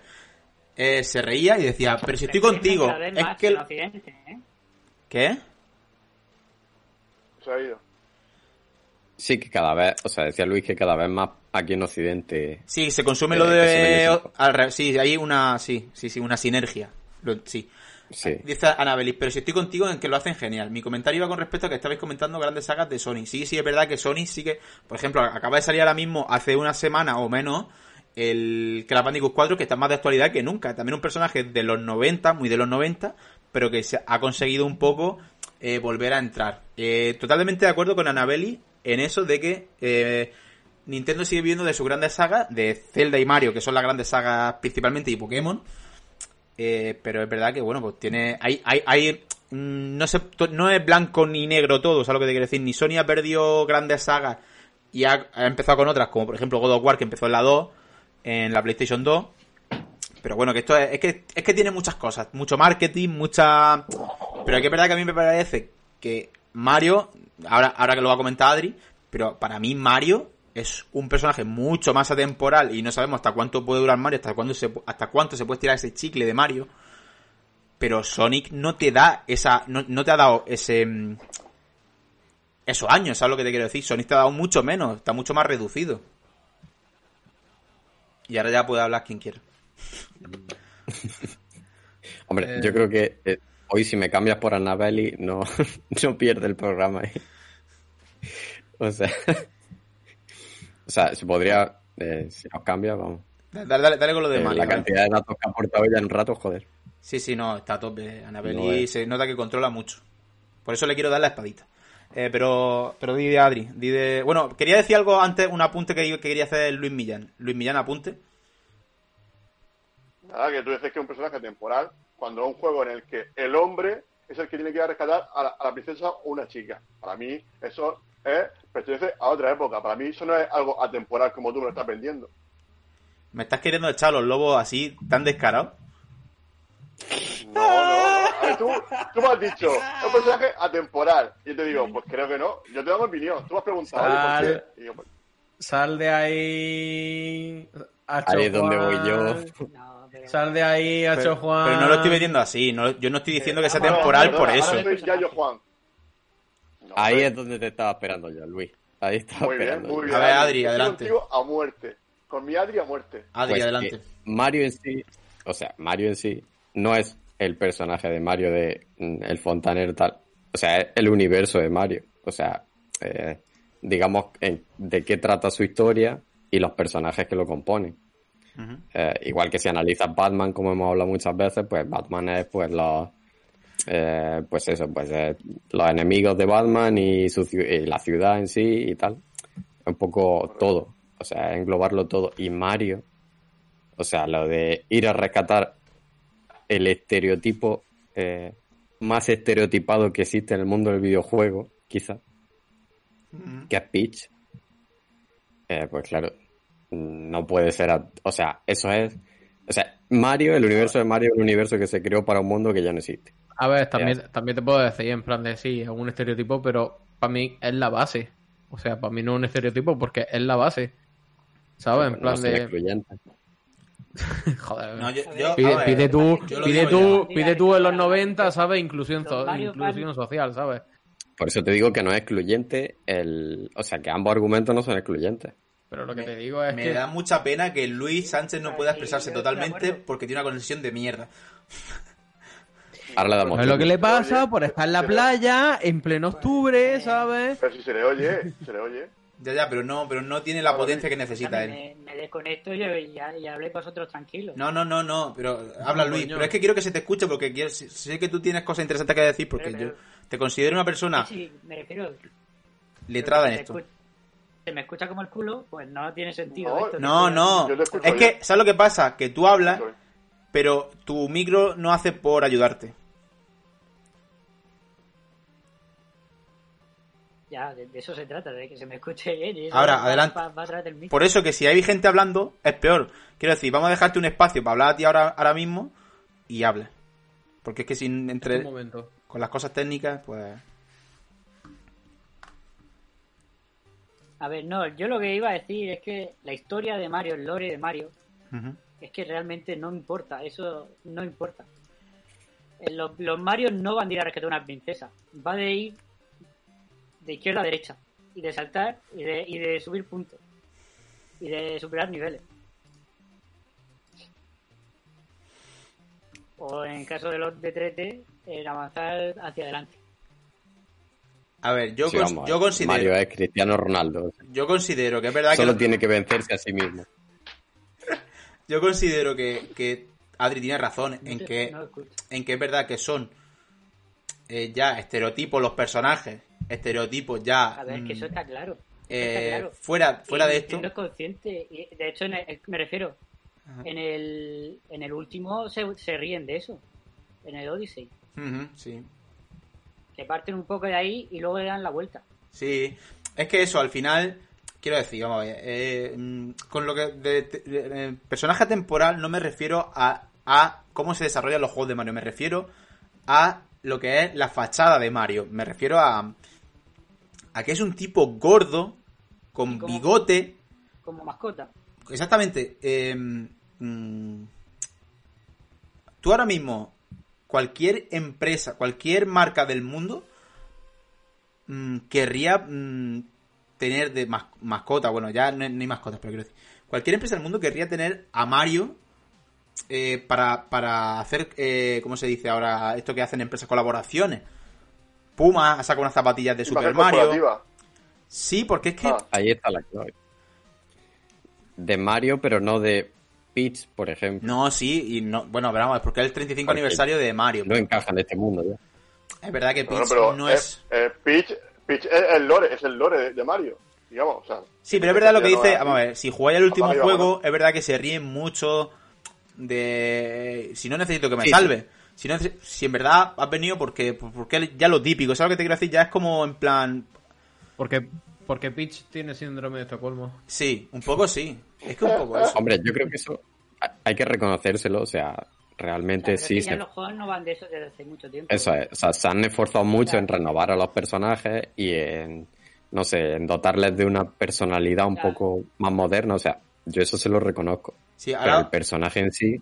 eh, se reía y decía, pero si estoy contigo, Cada vez es más que... en Occidente, ¿eh? ¿Qué? Se ha ido. Sí, que cada vez, o sea, decía Luis que cada vez más aquí en Occidente... Sí, se consume Eh, lo vende de... al re- sí, hay una... Sí, sí, sí, una sinergia. Lo- sí. Sí. Dice Anabeli, pero si estoy contigo en que lo hacen genial. Mi comentario iba con respecto a que estabais comentando grandes sagas de Sony. Sí, sí, es verdad que Sony sí que, por ejemplo, acaba de salir ahora mismo, hace una semana o menos, el Crash Bandicoot 4, que está más de actualidad que nunca. También un personaje de los 90, muy de los 90, pero que se ha conseguido un poco eh, volver a entrar. Eh, totalmente de acuerdo con Anabeli en eso de que eh, Nintendo sigue viviendo de sus grandes sagas, de Zelda y Mario, que son las grandes sagas principalmente, y Pokémon. Eh, pero es verdad que, bueno, pues tiene. Hay. hay, hay mm, no, se, no es blanco ni negro todo, ¿sabes lo que te quiero decir? Ni Sony ha perdido grandes sagas y ha, ha empezado con otras, como por ejemplo God of War, que empezó en la 2, en la PlayStation 2. Pero bueno, que esto es, es que es que tiene muchas cosas, mucho marketing, mucha. Pero es que es verdad que a mí me parece que Mario, ahora, ahora que lo va a comentar Adri, pero para mí Mario es un personaje mucho más atemporal y no sabemos hasta cuánto puede durar Mario, hasta cuándo se, hasta cuánto se puede tirar ese chicle de Mario. Pero Sonic no te da esa, no, no te ha dado ese, mm, esos años, ¿sabes lo que te quiero decir? Sonic te ha dado mucho menos, está mucho más reducido. Y ahora ya puede hablar quien quiera. Hombre, Eh. yo creo que eh, hoy si me cambias por Annabelle no, no pierde el programa. ¿eh? O sea, o sea, se podría, eh, si nos cambia, vamos. Dale, dale, dale con lo de Eh, Mario. la ¿vale? cantidad de datos que ha aportado ella en un rato, joder. Sí, sí, no, está a tope. Annabelle No es. se nota que controla mucho. Por eso le quiero dar la espadita. Eh, pero, pero di de Adri, di de... Bueno, quería decir algo antes, un apunte que, que quería hacer Luis Millán. Luis Millán, apunte. Nada, que tú dices que es un personaje temporal cuando es un juego en el que el hombre es el que tiene que ir a rescatar a la, a la princesa o una chica. Para mí, eso es, pertenece a otra época. Para mí, eso no es algo atemporal como tú me lo estás vendiendo. ¿Me estás queriendo echar a los lobos así, tan descarados? No, no, ver, tú, tú me has dicho, es un personaje atemporal. Y yo te digo, pues creo que no. Yo te doy mi opinión. Tú me has preguntado, ¿y por qué? Y yo, pues, Sal de ahí. Ahí es donde voy yo. Juan. No, pero... Sal de ahí, Hacho Pero, Juan. pero no lo estoy vendiendo así. no- yo no estoy diciendo que sea no, temporal por ahora eso. soy Yayo Juan. No, Ahí hombre, es donde te estaba esperando yo, Luis. Ahí estaba Muy bien, muy yo. bien. A ver, Adri, adelante. a muerte. Con mi Adri a muerte. Adri, Pues, adelante. eh, Mario en sí, o sea, Mario en sí no es el personaje de Mario de mm, el fontanero tal. O sea, es el universo de Mario. O sea, eh, digamos en- de qué trata su historia y los personajes que lo componen. Eh, igual que si analizas Batman, como hemos hablado muchas veces, pues Batman es pues los eh, pues eso, pues eh, los enemigos de Batman y, su, y la ciudad en sí y tal. Un poco todo. O sea, englobarlo todo. Y Mario, o sea, lo de ir a rescatar el estereotipo eh, más estereotipado que existe en el mundo del videojuego, quizá, Ujú. que es Peach. Eh, pues claro, no puede ser. o sea, eso es. O sea, Mario, el universo de Mario es un universo que se creó para un mundo que ya no existe. A ver, también, también te puedo decir en plan de sí, es un estereotipo, pero para mí es la base. O sea, para mí no es un estereotipo porque es la base. ¿Sabes? En plan de. Joder. No, yo, yo- Pide, ver, pide tú, pide tú, ya. pide tú en los 90, ¿sabes? Inclusión, social, ¿sabes? Por eso te digo que no es excluyente el. O sea, que ambos argumentos no son excluyentes. Pero lo que te digo es Me que da mucha pena que Luis Sánchez no pueda expresarse totalmente porque tiene una conexión de mierda. Ahora le damos. es lo que le pasa por estar en la playa en pleno octubre, ¿sabes? Pero si se le oye, se le oye. Ya, ya, pero no, pero no tiene la potencia que necesita él. me, me desconecto y, y, ya- y hablé con vosotros tranquilos. No, no, no, no, pero habla Luis. Pero es que quiero que se te escuche porque quiero, sé- sé que tú tienes cosas interesantes que decir porque Pero, yo te considero una persona Sí, me refiero. letrada en esto. Se me escucha como el culo, pues no tiene sentido. No, esto, No, no. Es que. ¿sabes lo que pasa? Que tú hablas, pero tu micro no hace por ayudarte. Ya, de, de eso se trata, de que se me escuche bien. y eso Ahora, va- adelante. Va, va del micro. Por eso que si hay gente hablando, es peor. Quiero decir, vamos a dejarte un espacio para hablar a ti ahora, ahora mismo y hables. Porque es que sin entre Un momento. con las cosas técnicas, pues... A ver, no, yo lo que iba a decir es que la historia de Mario, el lore de Mario, es que realmente no importa, eso no importa. Eh, Los, los Marios no van a ir a rescatar a una princesa, va de ir de izquierda a derecha, y de saltar, y de, y de subir puntos, y de superar niveles. O en el caso de los de 3D, en avanzar hacia adelante. A ver, yo, Sí, cons- vamos, yo considero... Mario es Cristiano Ronaldo. Yo considero que es verdad Solo que... tiene que vencerse a sí mismo. Yo considero que, que Adri tiene razón en que, en que es verdad que son eh, ya estereotipos los personajes, estereotipos ya... A ver, que eso mm, está claro. eh, está claro. fuera, fuera de esto... Es consciente. de hecho, me refiero, Ajá. en el, en el último se, se ríen de eso. En el Odyssey. Ujú, sí. Que parten un poco de ahí y luego le dan la vuelta. Sí, es que eso, al final, quiero decir, vamos a ver, eh, mm, con lo que de, de- de- eh, personaje temporal no me refiero a, a cómo se desarrollan los juegos de Mario, me refiero a lo que es la fachada de Mario, me refiero a, a que es un tipo gordo, con bigote, Como mascota. exactamente, eh, mm, tú ahora mismo, cualquier empresa, cualquier marca del mundo, mm, querría mm, tener de mas- mascota, bueno, ya no, no hay mascotas, pero quiero decir, cualquier empresa del mundo querría tener a Mario eh, para, para hacer, eh, ¿cómo se dice ahora? Esto que hacen empresas, colaboraciones. Puma ha sacado unas zapatillas de Super Mario. Sí, porque es que... Ah. Ahí está la clave. De Mario, pero no de Peach, por ejemplo. No, sí, y no, bueno, pero vamos, es porque es el 35 Porque aniversario de Mario. No encaja en este mundo ya. Es verdad que Peach pero no eh, es... eh, Peach, Peach es el lore, es el lore de, de Mario, digamos, o sea. Sí, pero es verdad lo que no dice. Vamos a ver, si jugáis el último juego, es verdad que se ríen mucho de. Si no necesito que me Sí, salve. Si, no, neces- si en verdad has venido porque, porque ya lo típico, ¿sabes lo que te quiero decir? Ya es como en plan. Porque, porque Peach tiene síndrome de Estocolmo. Sí, un poco sí. Es que un poco eso. Hombre, yo creo que eso ha- hay que reconocérselo, o sea, realmente sí que se los juegos no van de eso desde hace mucho tiempo. Eso es, o sea, se han esforzado mucho en renovar a los personajes y en, no sé, en dotarles de una personalidad un Claro. poco más moderna, o sea, yo eso se lo reconozco. Sí, Pero el ahora. personaje en sí,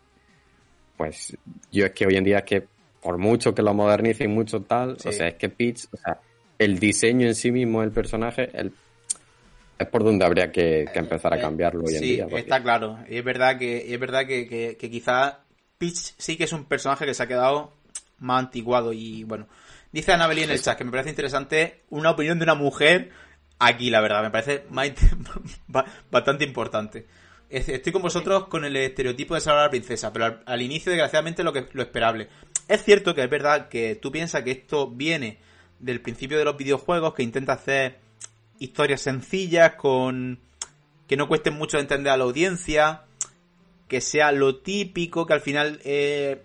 pues yo es que hoy en día es que por mucho que lo modernicen mucho tal, Sí. o sea, es que Peach, o sea, el diseño en sí mismo del personaje el- es por donde habría que, que empezar a eh, cambiarlo hoy en sí, día. porque- está claro. Y es verdad que, y es verdad que, que, que quizá Peach sí que es un personaje que se ha quedado más antiguado. Y bueno, dice Anabeli en el chat que me parece interesante una opinión de una mujer aquí, la verdad. Me parece más bastante importante. Es- Estoy con vosotros con el estereotipo de salvar a la princesa, pero al, al inicio, desgraciadamente, lo que lo esperable. Es cierto que es verdad que tú piensas que esto viene del principio de los videojuegos, que intenta hacer historias sencillas, con que no cuesten mucho de entender a la audiencia, que sea lo típico, que al final eh,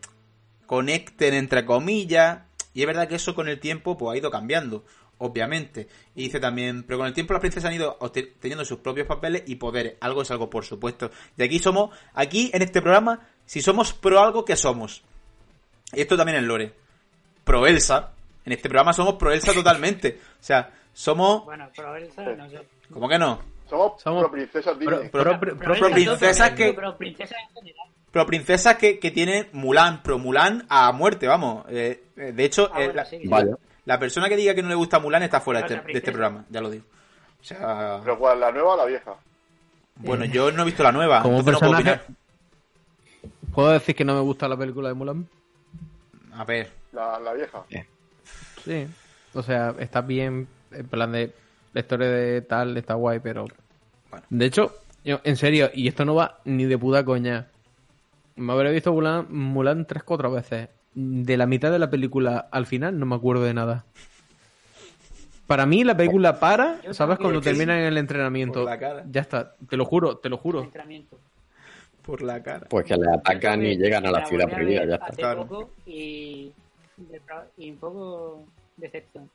conecten entre comillas. Y es verdad que eso con el tiempo pues ha ido cambiando, obviamente. Y dice también, pero con el tiempo las princesas han ido teniendo sus propios papeles y poderes. Algo es algo, por supuesto. Y aquí somos, aquí en este programa, si somos pro algo, ¿qué somos? Y esto también es Lore. Pro Elsa. En este programa somos pro Elsa totalmente. O sea, somos... Bueno, Elsa, no sé. ¿Cómo que no? Somos, Somos- pro princesas Disney. Pro- Pro- pro- pro- princesas no, que- Pero princesas en general. Pero princesas que, que tiene Mulan, pro Mulan a muerte, vamos. Eh, eh, de hecho, Ah, eh, la, sí. Vaya. La persona que diga que no le gusta Mulan está fuera de este, de este programa, ya lo digo. O sea, Pero cuál, la nueva o la vieja. bueno, yo no he visto la nueva. Como entonces no puedo personaje- opinar. ¿Puedo decir que no me gusta la película de Mulan? A ver, La, la vieja. Sí. O sea, está bien, en plan de la historia de tal, está guay, pero... Bueno. De hecho, yo, en serio, y esto no va ni de puta coña. Me habré visto Mulan, Mulan tres, cuatro veces. De la mitad de la película al final no me acuerdo de nada. Para mí la película para, Yo ¿sabes? Cuando termina en el entrenamiento. Por la cara. Ya está, te lo juro, te lo juro. Entrenamiento. por la cara. Pues que le atacan y llegan a la ciudad prohibida, ya está. Poco y, de- y un poco decepción.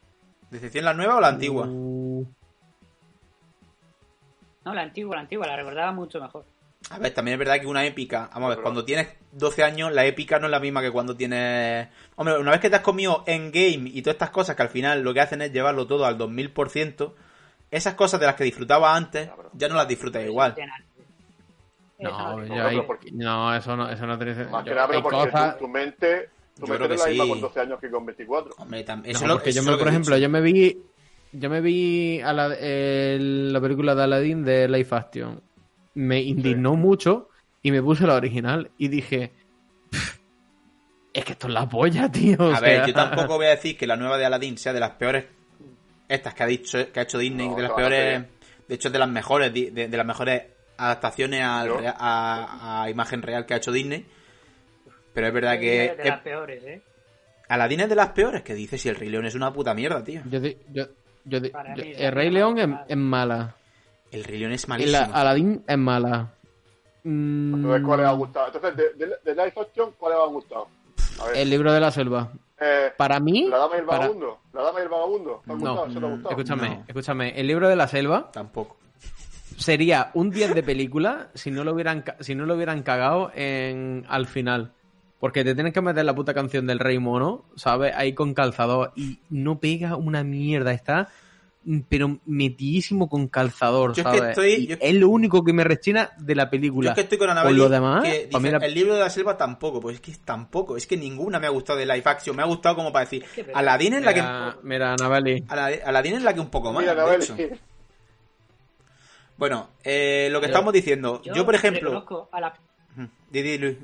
¿Decepción la nueva o la antigua? Uh, No, la antigua, la antigua, la recordaba mucho mejor. A ver, también es verdad que una épica. Vamos a ver, Pero- cuando tienes 12 años, la épica no es la misma que cuando tienes. Hombre, una vez que te has comido Endgame y todas estas cosas que al final lo que hacen es llevarlo todo al 2000%, esas cosas de las que disfrutaba antes, ya no las disfrutas igual. Eso no, yo eso no, eso no tiene Más que nada, porque cosas- tu, tu mente, tu Yo mente creo que la misma sí. con 12 años que con 24. Hombre, tam- No, eso es lo- porque yo eso me, por que ejemplo, yo me vi yo me vi a la, el- la película de Aladdin de Life Action. Me indignó mucho y me puse la original y dije "Pff, es que esto es la polla, tío. o A ver, sea, yo tampoco voy a decir que la nueva de Aladdin sea de las peores. Estas que ha dicho, que ha hecho Disney, No, de las peores. De hecho, es de las mejores, de, de las mejores adaptaciones a, a imagen real que ha hecho Disney. Pero es verdad de, que de es- las peores, ¿eh? Aladdin es de las peores. Que dice si el Rey León es una puta mierda, tío. yo yo- yo el Rey León es mala. El Rey León es Y malísimo. la Aladdin es mala. Mm, Entonces, ¿cuál les ha gustado? Entonces, de, de, de Life Action, ¿cuál les ha gustado? A ver, el libro de la selva. eh, Para mí, La Dama y el para- Vagabundo. La Dama y el Vagabundo. ¿Te ha No, gustado? ¿Eso te ha gustado? escúchame, No. escúchame. El libro de la selva Tampoco. sería un 10 de película si no lo hubieran si no lo hubieran cagado en al final. Porque te tienen que meter la puta canción del Rey Mono, ¿sabes? Ahí con calzador y no pega una mierda, está pero metidísimo con calzador, Yo es que ¿sabes? estoy- Y yo es- Es lo único que me rechina de la película. Yo es que estoy con Por Annabelle. lo demás, que dice, la- el libro de la selva tampoco, pues es que tampoco, es que ninguna me ha gustado de live action, me ha gustado como para decir, que- Aladdin es la que Mira. Alad- Aladdin es la que un poco más, Mira, de Anabel, hecho. Bueno, eh, lo que Pero- estamos diciendo, yo, por ejemplo, reconozco a las Ujú. Di, di, Luis.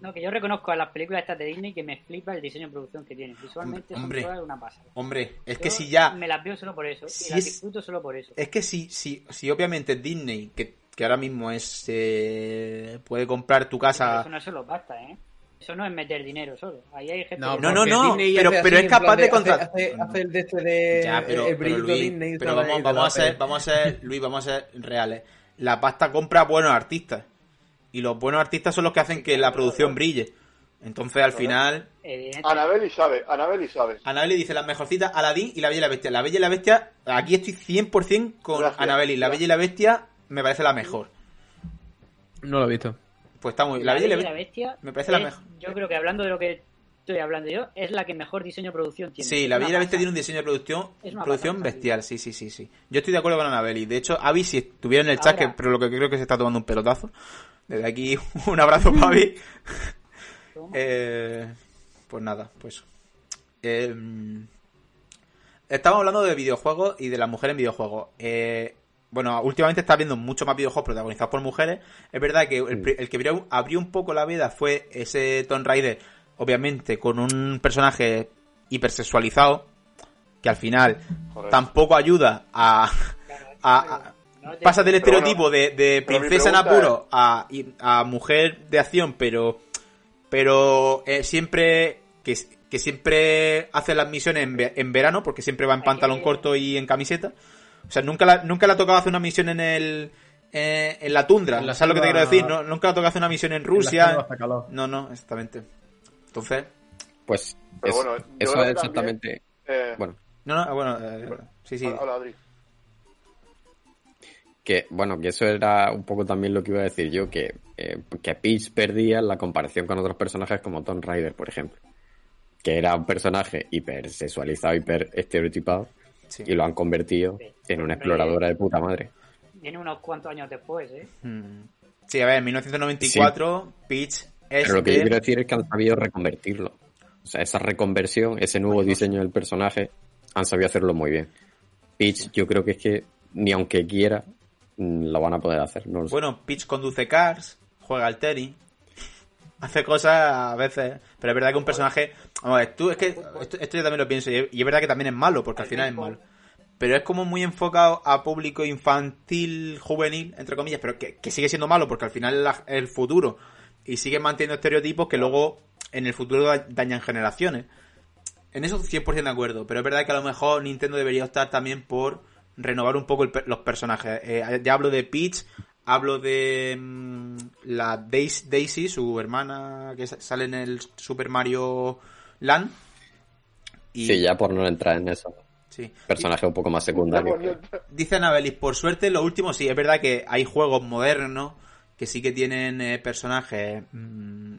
No, que yo reconozco a las películas estas de Disney que me flipa el diseño de producción que tienen. Visualmente Hombre. son todas una pasada. Hombre, es Yo que si ya, Me las veo solo por eso. Si y las es- disfruto solo por eso. es que si, si, si obviamente Disney, que, que ahora mismo es, eh, puede comprar tu Pero casa, eso no solo basta, ¿eh? Eso no es meter dinero solo. Ahí hay gente No, que- no, no, no, Disney pero- pero así, es capaz de hace- contra- Hace, hace el de este de. Ya, pero, el pero Luis, Disney. pero vamos, vamos a ser, vamos a ser, Luis, vamos a ser reales. La pasta compra buenos artistas. Y los buenos artistas son los que hacen que la producción brille. Entonces, al final, Anabel sabe, Anabel sabe. Anabel dice las mejorcitas, Aladdin y La Bella y la Bestia. La Bella y la Bestia, aquí estoy 100% con. Anabel y La Bella y la Bestia me parece la mejor. No lo he visto. Pues está muy... La Bella y la Bestia... Me parece la mejor. Yo creo que hablando de lo que estoy hablando yo, es la que mejor diseño de producción tiene. Sí, La Bella y la Bestia tiene un diseño de producción, Es una producción bestial, sí, sí, sí, sí. Yo estoy de acuerdo con Anabel y de hecho, Avi, si estuviera en el chat, que, pero lo que creo que se está tomando un pelotazo, desde aquí un abrazo para Avi. Toma. Eh, pues nada, pues. Eh, estamos hablando de videojuegos y de las mujeres en videojuegos. Eh, bueno, últimamente está viendo mucho más videojuegos protagonizados por mujeres. Es verdad que el, el que abrió, abrió un poco la veda fue ese Tomb Raider, obviamente con un personaje hipersexualizado, que al final tampoco ayuda a, pasa del estereotipo de, princesa en apuro a, mujer de acción, pero pero eh, siempre que, que siempre hace las misiones en, en verano porque siempre va en pantalón corto y en camiseta. O sea, nunca la, nunca le ha tocado hacer una misión en el eh, en la tundra. En la ¿Sabes lo que te quiero decir? No, nunca le ha tocado hacer una misión en En la Rusia. No, no, exactamente. Entonces, Pues Pero es- bueno, eso es exactamente. Eh, Bueno, no, no, bueno, eh, sí, sí. Habla, Adri. Que bueno, que eso era un poco también lo que iba a decir yo, que, eh, que Peach perdía en la comparación con otros personajes como Tomb Raider, por ejemplo. Que era un personaje hipersexualizado, hiper estereotipado, Sí. y lo han convertido en una exploradora de puta madre. Viene unos cuantos años después, ¿eh? Mm. Sí, a ver, en 1994, Peach es Pero lo que de- yo quiero decir es que han sabido reconvertirlo. O sea, esa reconversión, ese nuevo diseño del personaje, han sabido hacerlo muy bien. Peach, yo creo que es que ni aunque quiera, lo van a poder hacer. No lo sé. Bueno, Peach conduce cars, juega al tenis, hace cosas a veces, pero es verdad que un personaje... Vamos a ver, tú es que esto, esto yo también lo pienso y es, verdad que también es malo, porque al final es malo. Pero es como muy enfocado a público infantil, juvenil, entre comillas, pero que, que sigue siendo malo porque al final es el futuro y sigue manteniendo estereotipos que luego en el futuro da- dañan generaciones. En eso 100% de acuerdo, pero es verdad que a lo mejor Nintendo debería optar también por renovar un poco el los personajes. Eh, ya hablo de Peach, hablo de mm, la Daisy, Daisy, su hermana que sa- sale en el Super Mario Land. Y, Sí, ya por no entrar en eso. sí. Personaje un poco más secundario. Dice Anabelis, por suerte lo último sí, es verdad que hay juegos modernos que sí que tienen eh, personajes mm,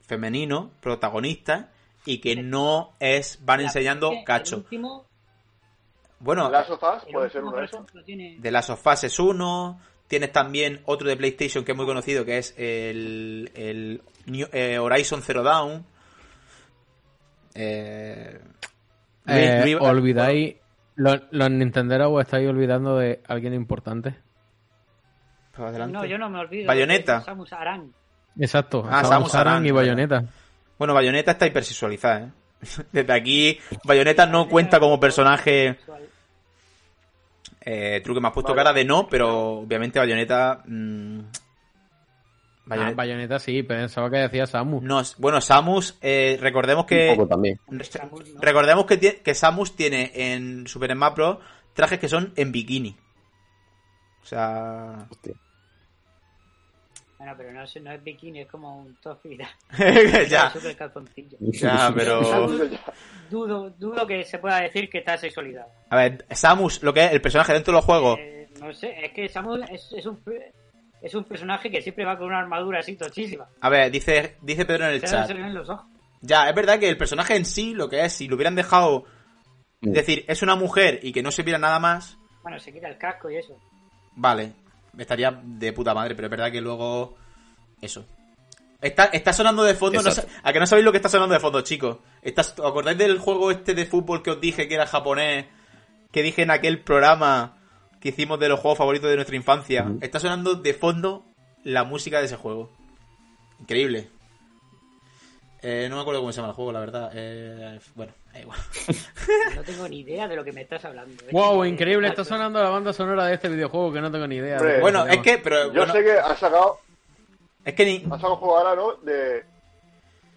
femeninos, protagonistas, y que no es van La- enseñando el cacho. último- Bueno, Last of Us puede ser uno de esos. de las of Us es uno, tienes también otro de PlayStation que es muy conocido, que es el, el New- eh, Horizon Zero Dawn. Eh, Eh, olvidáis. Los, los Nintenderos os estáis olvidando de alguien importante. Pues adelante. No, yo no me olvido. Bayonetta. de Samus Aran. Exacto. Ah, Samus Samus Aran Aran, y. Bayonetta. Bueno, Bayonetta está hipersexualizada, ¿eh? Desde aquí, Bayonetta no cuenta como personaje... Eh, True que me has puesto Vale. cara de no, pero obviamente Bayonetta... mm, Ah, Bayonetta- sí, pensaba que decía Samus. no, bueno, Samus, eh, recordemos Un que... poco también. Recordemos que, que Samus tiene en Super Smash Bros. trajes que son en bikini. O sea... Hostia. Bueno, pero no, es- no es bikini, es como un top y tal. ya, Súper calzoncillo. ya, pero... Dudo, dudo que se pueda decir que está sexualidad. A ver, Samus, lo que es el personaje dentro de los juegos... Eh, no sé, es que Samus es, es un es un personaje que siempre va con una armadura así tochísima. A ver, dice, dice Pedro en el Se chat. se le ven los ojos. Ya, es verdad que el personaje en sí, lo que es, si lo hubieran dejado Es decir, es una mujer y que no se viera nada más, Bueno, se quita el casco y eso. vale, estaría de puta madre, pero es verdad que luego. Eso. Está, está sonando de fondo. no a que no sabéis lo que está sonando de fondo, chicos. ¿Os acordáis del juego este de fútbol que os dije que era japonés? Que dije en aquel programa que hicimos de los juegos favoritos de nuestra infancia. Está sonando de fondo la música de ese juego. Increíble. Eh, no me acuerdo cómo se llama el juego, la verdad. Eh, bueno, da igual. No tengo ni idea de lo que me estás hablando. ¿eh? Wow, increíble, está sonando la banda sonora de este videojuego que no tengo ni idea. Hombre, bueno, es que, pero Yo bueno, sé que ha sacado, es que ni, ha sacado un juego ahora, ¿no? De,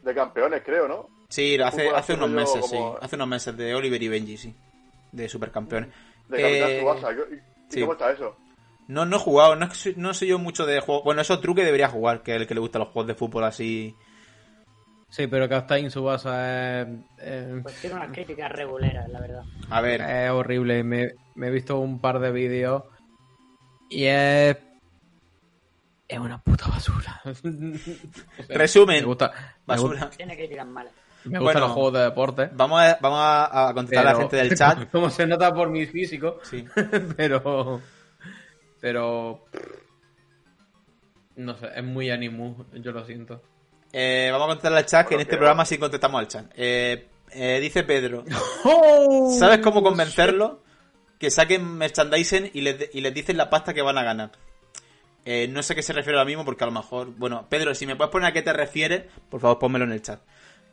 de campeones, creo, ¿no? Sí, hace, hace unos meses, como- sí. Hace unos meses de Oliver y Benji, sí. De supercampeones. De Capitán Eh, Tsubasa. ¿Y, sí. cómo está eso? No, no he jugado, no, es que soy- no sé yo mucho de juegos. Bueno, eso truque debería jugar, que es el que le gusta los juegos de fútbol así. Sí, pero Captain Subasa es, es- Pues tiene unas críticas reguleras, la verdad. A ver, es horrible. Me, me he visto un par de vídeos y es. Es una puta basura. resumen. Me gusta, me Basura. gusta- Tiene críticas malas. me Bueno. gustan los juegos de deporte. Vamos a, vamos a, contestar a la gente del chat. Como se nota por mi físico. Sí. pero. Pero. No sé, es muy animu, yo lo siento. Eh, vamos a contestar al chat, que en este programa sí contestamos al chat. Eh, eh, dice Pedro. ¡Oh! ¿Sabes cómo convencerlo? Que saquen merchandising y les, y les dicen la pasta que van a ganar. Eh, no sé a qué se refiere ahora mismo porque a lo mejor... Bueno, Pedro, si me puedes poner a qué te refieres, por favor pónmelo en el chat.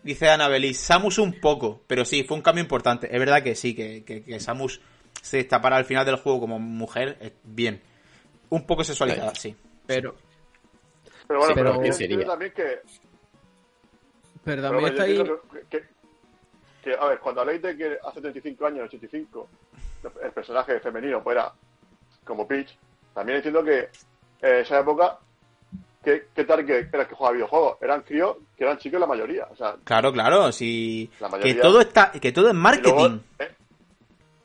Dice Ana Belis, Samus un poco, pero sí, fue un cambio importante. Es verdad que sí, que, que, que Samus se destapara al final del juego como mujer, eh, bien. Un poco sexualizada, sí. Pero, Pero bueno, Sí, pero, pero- yo ¿qué sería? entiendo también que... pero también está ahí. que, que- que, a ver, cuando habláis de que hace 35 años, 85, el personaje femenino pues era como Peach, también entiendo que en esa época, ¿qué, qué tal que era el que jugaba videojuegos? Eran críos que eran chicos la mayoría. O sea, Claro, claro, sí. La Que todo está, que todo es y luego, marketing. eh,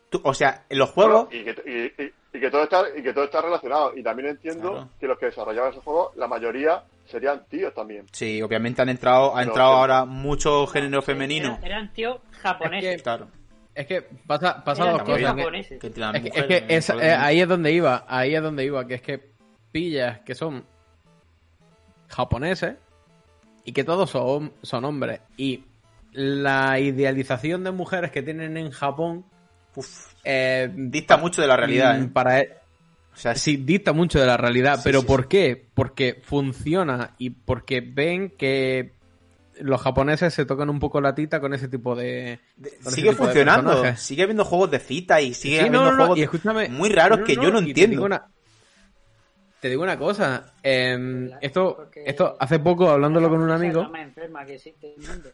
Tú- o sea, en los juegos... Bueno, y, que, y- y- y que todo está y que todo está relacionado y también entiendo Claro. que los que desarrollaban esos juegos la mayoría serían tíos también Sí, obviamente han entrado, ha entrado que- ahora mucho género femenino. Eran, eran tíos japoneses. Claro. Es que pasa, pasa dos cosas. que-. Que Es que, es que esa- eh, ahí es donde iba, ahí es donde iba, que es que pillas que son japoneses y que todos son, son hombres. Y la idealización de mujeres que tienen en Japón Uf, eh, dista mucho de la realidad, mm, ¿eh? O sea, sí, dista mucho de la realidad. Sí, pero sí, ¿por sí. qué? Porque funciona y porque ven que los japoneses se tocan un poco la tita con ese tipo de... sigue tipo funcionando. Sigue habiendo juegos de cita y sigue Sí, habiendo no, no, no, juegos y escúchame, muy raros que yo no te entiendo. digo una- Te digo una cosa, em, esto, esto hace poco hablándolo con un Esa es amigo, la más enferma que existe en el mundo.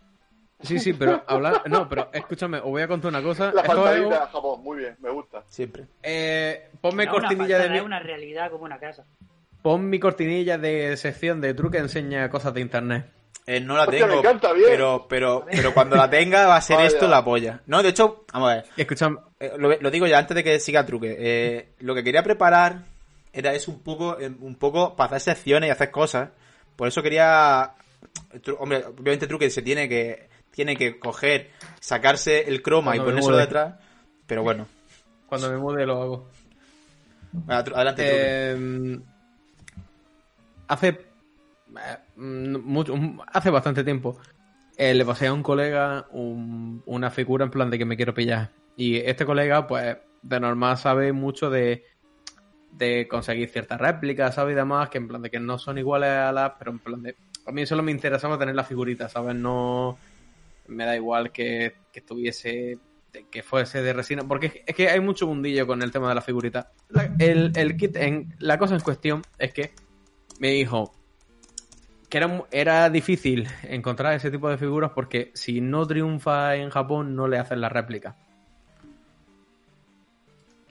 Sí, sí, pero hablar, no, pero escúchame, os voy a contar una cosa, la esto es fantasía algo- de Japón muy bien me gusta Siempre. eh, ponme No, una cortinilla de es una realidad como una casa. pon mi cortinilla de sección de truque enseña cosas de internet. Eh, no la Hostia, tengo, me encanta, bien. pero, pero, pero cuando la tenga va a ser Vaya. esto la polla. No, de hecho, vamos a ver. Escúchame, Eh, lo, lo digo ya antes de que siga truque. Eh, lo que quería preparar era es un poco, eh, un poco para hacer secciones y hacer cosas. Por eso quería, hombre, obviamente truque se tiene que, tiene que coger, sacarse el croma y Cuando me ponérselo detrás. Pero bueno, cuando me mude lo hago. Adelante. Eh, hace eh, mucho, hace bastante tiempo eh, le pasé a un colega un- una figura en plan de que me quiero pillar. Y este colega, pues, de normal sabe mucho de, de conseguir ciertas réplicas, ¿sabes? Y demás, que en plan de que no son iguales a las, pero en plan de... A mí solo me interesaba tener la figurita, ¿sabes? No... Me da igual que, que estuviese... de- que fuese de resina, porque es- que hay mucho mundillo con el tema de la figurita. La, el, el kit, en, la cosa en cuestión es que me dijo que era, era difícil encontrar ese tipo de figuras porque si no triunfa en Japón no le hacen la réplica.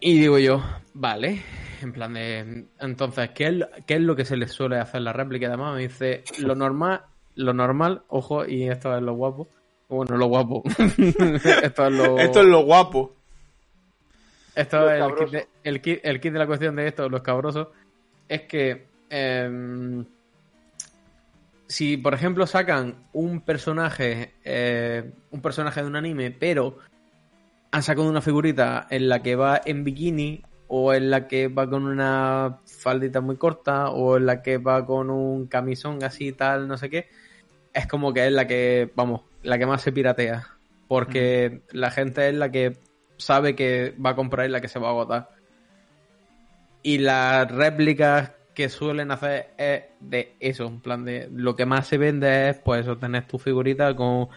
Y digo yo, vale, en plan de... Entonces, ¿qué es, lo- qué es lo que se le suele hacer la réplica? Además me dice, lo normal, lo normal, ojo, y esto es lo guapo. Bueno, lo guapo. esto es lo... Esto es lo guapo. Esto Lo es el kit, de, el, kit, el kit de la cuestión de esto, lo escabroso, es que em, si por ejemplo sacan un personaje, eh, un personaje de un anime, pero han sacado una figurita en la que va en bikini o en la que va con una faldita muy corta o en la que va con un camisón así tal, no sé qué, es como que es la que, vamos, la que más se piratea. Porque la gente es la que sabe que va a comprar y la que se va a agotar. Y las réplicas que suelen hacer es de eso, en plan de lo que más se vende es pues eso, tener tu figurita con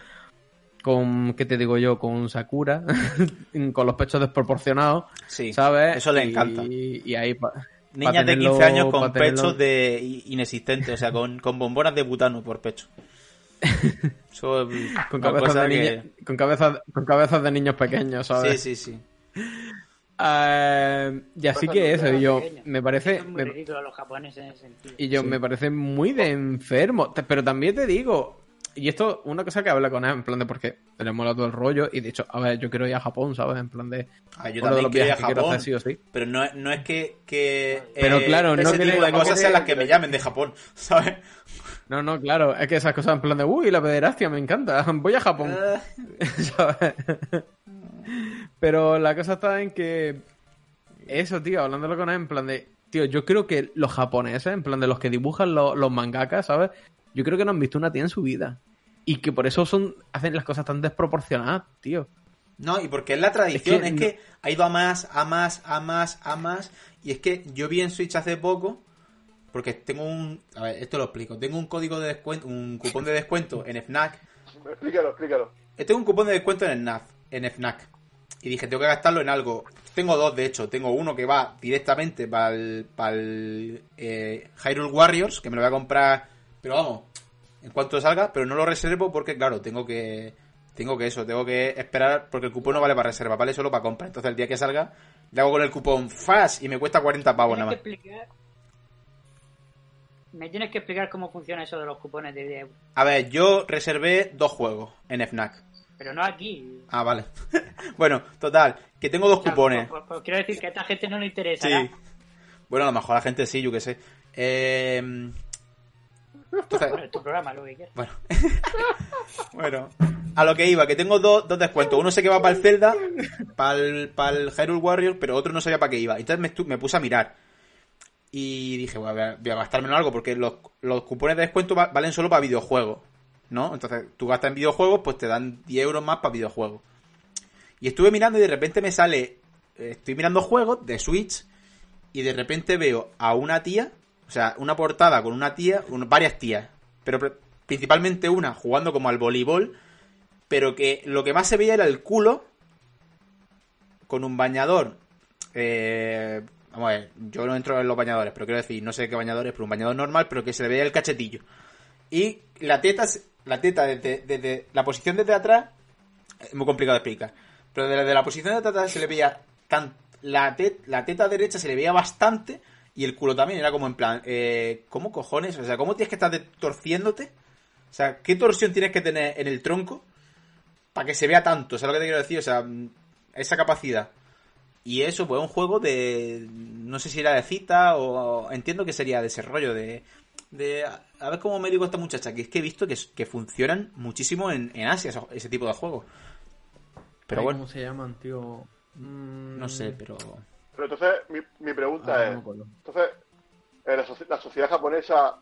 con qué te digo yo, con Sakura, con los pechos desproporcionados, Sí, ¿sabes? eso le encanta. Y, ahí pa- pa Niñas de tenerlo- 15 años con tenerlo- pechos de inexistentes, o sea, con, con bombonas de butano por pecho. Con cabezas cosa de que- niña- con cabezas con cabezas de niños pequeños, ¿sabes? Sí, sí, sí. Eh, y así Cosas que eso, y yo me parece Son muy me- ridículos los japoneses en ese sentido. y yo me parece muy de enfermo, pero también te digo, y esto una cosa que hablé con él en plan de porque le mola todo el rollo y de hecho, a ver, yo quiero ir a Japón, ¿sabes? En plan de A ver, yo también los quiero ir a Japón, hacer sí o sí. pero no, es- no es que, que Pero eh, claro, no ese tipo de no cosas sean las que me llamen de Japón, ¿sabes? No, no, claro, es que esas cosas en plan de, uy, la pederastia me encanta, voy a Japón. Eh, ¿sabes? Pero la cosa está en que eso, tío, hablándolo con él en plan de, tío, yo creo que los japoneses, en plan de los que dibujan lo- los mangakas, ¿sabes? Yo creo que no han visto una tía en su vida. Y que por eso son hacen las cosas tan desproporcionadas, tío. No, y porque es la tradición, es Es que, ha ido a más, a más, a más, a más. Y es que yo vi en Switch hace poco, porque tengo un... A ver, esto lo explico. Tengo un código de descuento, un cupón de descuento en FNAC. Explícalo, explícalo. Tengo un cupón de descuento en FNAC, en FNAC. Y dije, tengo que gastarlo en algo. Tengo dos, de hecho. Tengo uno que va directamente para el, para el eh, Hyrule Warriors, que me lo voy a comprar, pero vamos, en cuanto salga, pero no lo reservo porque, claro, tengo que... Tengo que eso, tengo que esperar porque el cupón no vale para reserva, vale solo para compra. Entonces el día que salga, le hago con el cupón FAS y me cuesta 40 pavos nada más. explicar... Me tienes que explicar cómo funciona eso de los cupones de 10 euros. A ver, yo reservé dos juegos en FNAC. Pero no aquí. Ah, vale. bueno, total, que tengo dos O sea, cupones. pues- pues quiero decir que a esta gente no le interesa. Sí. Bueno, a lo mejor a la gente sí, yo qué sé. Eh... Entonces, Bueno, es tu programa, lo que quieras. bueno. bueno, a lo que iba, que tengo dos, dos descuentos. Uno sé que va para el Zelda, para el, para el Hyrule Warriors, pero otro no sabía para qué iba. Entonces me, puse a mirar. Y dije, voy a, voy a gastármelo en algo, porque los, los cupones de descuento va- valen solo para videojuegos. ¿No? Entonces, tú gastas en videojuegos, pues te dan 10 euros más para videojuegos. Y estuve mirando y de repente me sale. eh, Estoy mirando juegos de Switch y de repente veo a una tía, o sea, una portada con una tía, varias tías, pero pr- principalmente una jugando como al voleibol, pero que lo que más se veía era el culo con un bañador. eh, vamos a ver, yo no entro en los bañadores, pero quiero decir, no sé qué bañadores, pero un bañador normal, pero que se le veía el cachetillo. Y la teta, la teta desde, la posición desde atrás, es muy complicado de explicar, pero desde la posición de atrás se le veía tan, la, la teta derecha se le veía bastante y el culo también era como en plan, eh, ¿cómo cojones? O sea, ¿cómo tienes que estar torciéndote? O sea, ¿qué torsión tienes que tener en el tronco para que se vea tanto? ¿Sabes lo que te quiero decir? O sea, esa capacidad. Y eso, pues, un juego de. No sé si era de cita o. Entiendo que sería de ese rollo de. de a ver cómo me digo esta muchacha, que es que he visto que, que funcionan muchísimo en, en Asia ese tipo de juegos. Pero Ay, bueno, ¿Cómo se llaman, tío? Mm, no sé, pero. Pero entonces, mi, mi pregunta ah, no es, entonces, la, soci- la sociedad japonesa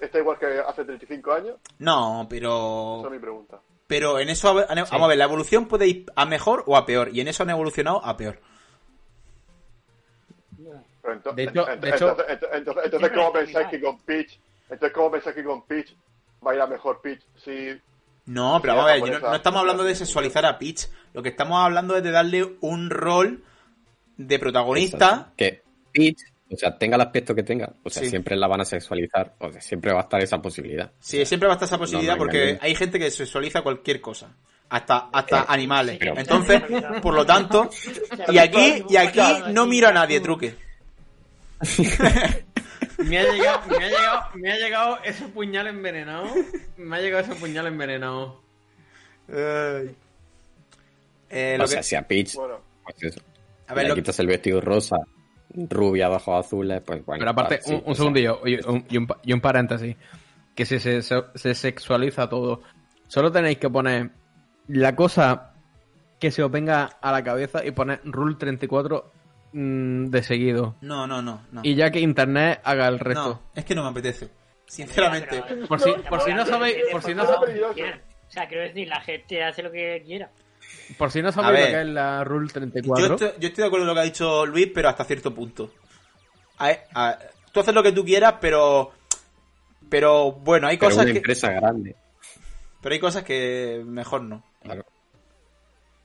está igual que hace 35 años? No, Esa pero. es mi pregunta. Pero en eso. han- Vamos a ver, la evolución puede ir a mejor o a peor. Y en eso han evolucionado a peor. Pero ento- De hecho- ent- de hecho- entonces, entonces, ¿cómo pensáis que con Peach, entonces cómo pensáis que con Peach va a ir a mejor Peach? Si No, pero vamos a ver, no, no estamos hablando de sexualizar a Peach. Lo que estamos hablando es de darle un rol de protagonista. Exacto. Que Peach, o sea, tenga el aspecto que tenga, o sea, Sí. siempre la van a sexualizar, o sea, siempre va a estar esa posibilidad. Sí, siempre va a estar esa posibilidad no porque hay gente que sexualiza cualquier cosa. Hasta, hasta Eh, animales. pero- Entonces, por lo tanto, y aquí, y aquí no miro a nadie, truque. Me ha llegado, me ha llegado, me ha llegado ese puñal envenenado. Me ha llegado ese puñal envenenado. Eh, lo o que- sea, si a Peach, bueno, pues eso, a ver, le lo- quitas el vestido rosa, rubia, ojos azules, pues bueno. Pero aparte, sí, un, segundillo y un, y un pa- y un paréntesis. Que si se, se, se sexualiza todo. Solo tenéis que poner la cosa que se os venga a la cabeza y poner Rule 34 mm, de seguido. No, no, no. no. Y ya que Internet haga el resto. No, es que no me apetece. Sinceramente. Pero- Por si, No, por si no sabéis, por si no. O sea, quiero decir, la gente hace lo que quiera. Por si no sabéis ver. lo que es la Rule Yo 34. estoy, yo estoy de acuerdo con lo que ha dicho Luis, pero hasta cierto punto. A- a- tú haces lo que tú quieras, pero. Pero bueno, hay Pero cosas una que. empresa grande. Pero hay cosas que mejor no. Claro.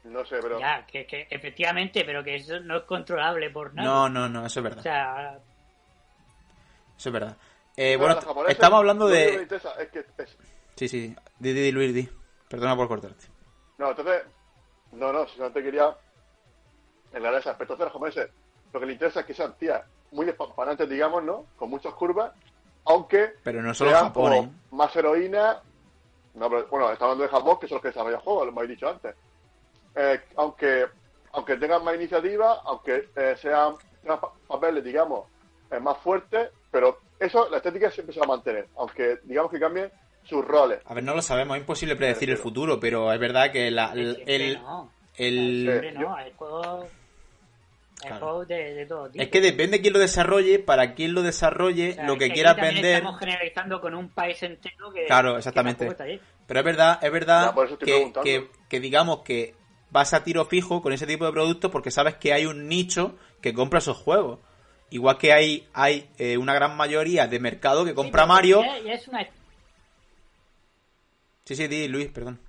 No sé, pero. Ya, que, que efectivamente, pero que eso no es controlable por nada. No, no, no, eso es verdad. O sea, Eso es verdad. Eh, bueno, estamos hablando de. Es que es- Sí, sí. Di, di, di, Luis, di. Perdona por cortarte. No, entonces. No, no, si no te quería. En ese aspecto de los japoneses, lo que le interesa es que sean tías muy despampanantes, digamos, ¿no? Con muchas curvas, aunque Pero no solo sean Japón, como ¿eh? más heroínas. No, pero, bueno, está hablando de Japón, que son los que desarrollan juegos, lo habéis dicho antes. Eh, aunque aunque tengan más iniciativa, aunque eh, sean, pa- papeles, digamos, más fuertes, pero eso, la estética siempre se va a mantener, aunque digamos que cambien sus roles. A ver, no lo sabemos, es imposible predecir el futuro, pero es verdad que la, el, el, no. el- Claro. juegos de, de todo tipo. Es que depende quién lo desarrolle, para quién lo desarrolle, O sea, lo es que quiera vender. Estamos generalizando con un país entero que. Claro, exactamente. Pero es verdad, es verdad Ya, que, que, que digamos que vas a tiro fijo con ese tipo de productos porque sabes que hay un nicho que compra esos juegos. Igual que hay, hay eh, una gran mayoría de mercado que compra Sí, Mario. Ya, ya es una. Sí, sí, di, Luis, perdón.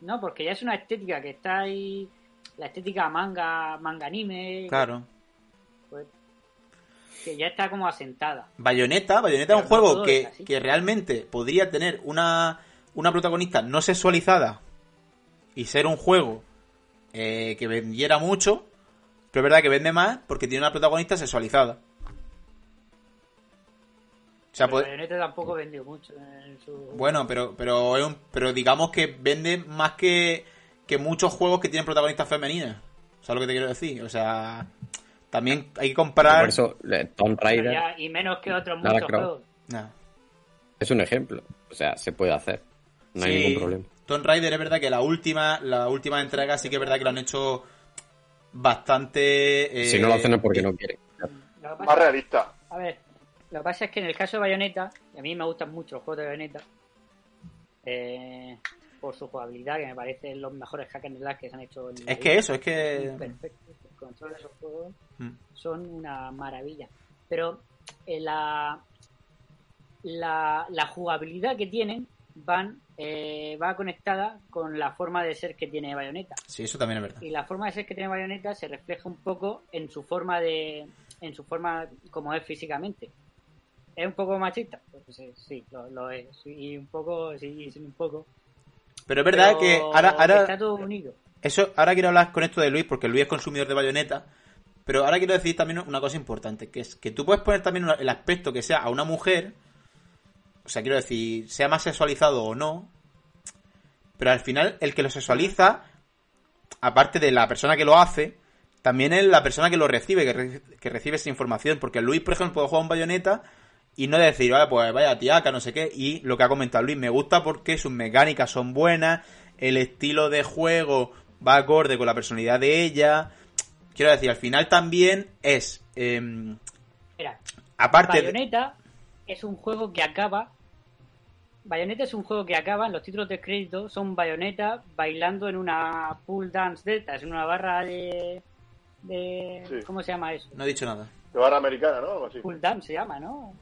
No, porque ya es una estética que está ahí. La estética manga, manga anime. Claro. pues, que ya está como asentada. Bayonetta, Bayonetta es un juego que, es que realmente podría tener una, una protagonista no sexualizada y ser un juego eh, que vendiera mucho, pero es verdad que vende más porque tiene una protagonista sexualizada. O sea, Pero puede- Bayonetta tampoco vendió mucho en su. bueno, pero pero es un- pero digamos que vende más que, que muchos juegos que tienen protagonistas femeninas. ¿Sabes lo que te quiero decir? O sea, también hay que comparar... Por eso, eh, Tomb Raider ya- y menos que otros muchos juegos. Nah. es un ejemplo. O sea, se puede hacer. No hay Sí, ningún problema. Tomb Raider es verdad que la última, la última entrega sí que es verdad que lo han hecho bastante. eh, si no lo hacen es porque no quieren. Más realista. A ver, lo que pasa es que en el caso de Bayonetta, y a mí me gustan mucho los juegos de Bayonetta, eh, por su jugabilidad, que me parecen los mejores hack and slash que se han hecho en Es que vida. eso, es que. Perfecto. El control de esos juegos Mm. son una maravilla. Pero eh, la, la, la jugabilidad que tienen van eh, va conectada con la forma de ser que tiene Bayonetta. Sí, eso también es verdad. Y la forma de ser que tiene Bayonetta se refleja un poco en su forma de. en su forma como es físicamente. ¿Es un poco machista? Pues sí, sí, lo, lo es. Y un poco, sí, un poco. Pero es verdad Pero que ahora, ahora Está todo unido. Eso, ahora quiero hablar con esto de Luis, porque Luis es consumidor de bayoneta. Pero ahora quiero decir también una cosa importante, que es que tú puedes poner también el aspecto que sea a una mujer, o sea, quiero decir, sea más sexualizado o no, pero al final el que lo sexualiza, aparte de la persona que lo hace, también es la persona que lo recibe, que, re- que recibe esa información, porque Luis, por ejemplo, puede jugar un bayoneta y no decir, vaya, pues vaya tiaca, no sé qué, y lo que ha comentado Luis, me gusta porque sus mecánicas son buenas, el estilo de juego va acorde con la personalidad de ella. Quiero decir, al final también es, em, Mira, aparte de... Bayonetta es un juego que acaba. Bayonetta es un juego que acaba en los títulos de crédito. Son Bayonetta bailando en una pool dance de estas, en una barra de. de Sí. ¿Cómo se llama eso? No he dicho nada. De barra americana, ¿no? Algo así. Pool dance se llama, ¿no?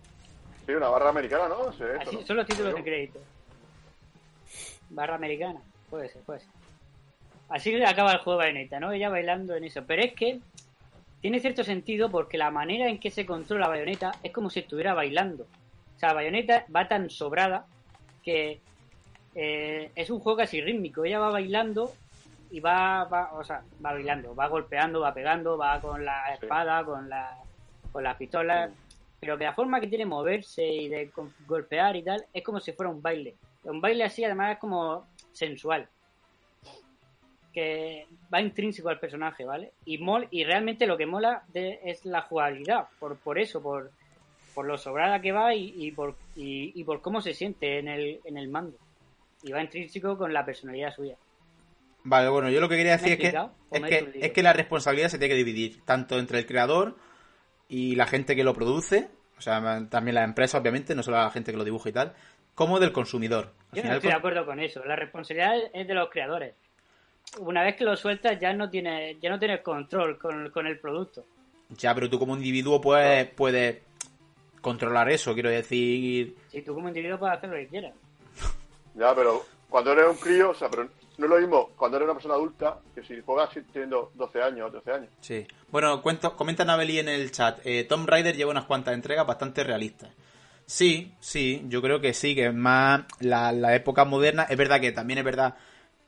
Sí, una barra americana, ¿no? Sí, Así ¿no? son los títulos de crédito. Barra americana. Puede ser, puede ser. Así acaba el juego de Bayonetta, ¿no? Ella bailando en eso. Pero es que tiene cierto sentido porque la manera en que se controla Bayonetta es como si estuviera bailando. O sea, Bayonetta va tan sobrada que eh, es un juego casi rítmico. Ella va bailando y va, va, o sea, va bailando, va golpeando, va pegando, va con la Sí. espada, con la, con las pistolas. Pero que la forma que tiene moverse y de golpear y tal es como si fuera un baile. Un baile así además es como sensual. Que va intrínseco al personaje, ¿vale? Y mol, y realmente lo que mola de- es la jugabilidad. Por, por eso, por, por lo sobrada que va y, y por, y, y por cómo se siente en el, en el mando. Y va intrínseco con la personalidad suya. Vale, bueno, yo lo que quería decir ¿Me he es que, es que la responsabilidad se tiene que dividir, tanto entre el creador y la gente que lo produce, o sea, también la empresa, obviamente, no solo la gente que lo dibuja y tal, como del consumidor. Al Yo no estoy de acuerdo con eso. La responsabilidad es de los creadores. Una vez que lo sueltas ya no tienes, ya no tienes control con, con el producto. Ya, pero tú como individuo puedes, puedes controlar eso, quiero decir... Si tú como individuo puedes hacer lo que quieras. Ya, pero cuando eres un crío, o sea, pero no es lo mismo cuando eres una persona adulta que si juegas teniendo 12 años o 13 años. Sí. Bueno, cuento, comenta Naveli en el chat. Eh, Tom Raider lleva unas cuantas entregas bastante realistas. Sí, sí, yo creo que sí, que es más la, la época moderna. Es verdad que también es verdad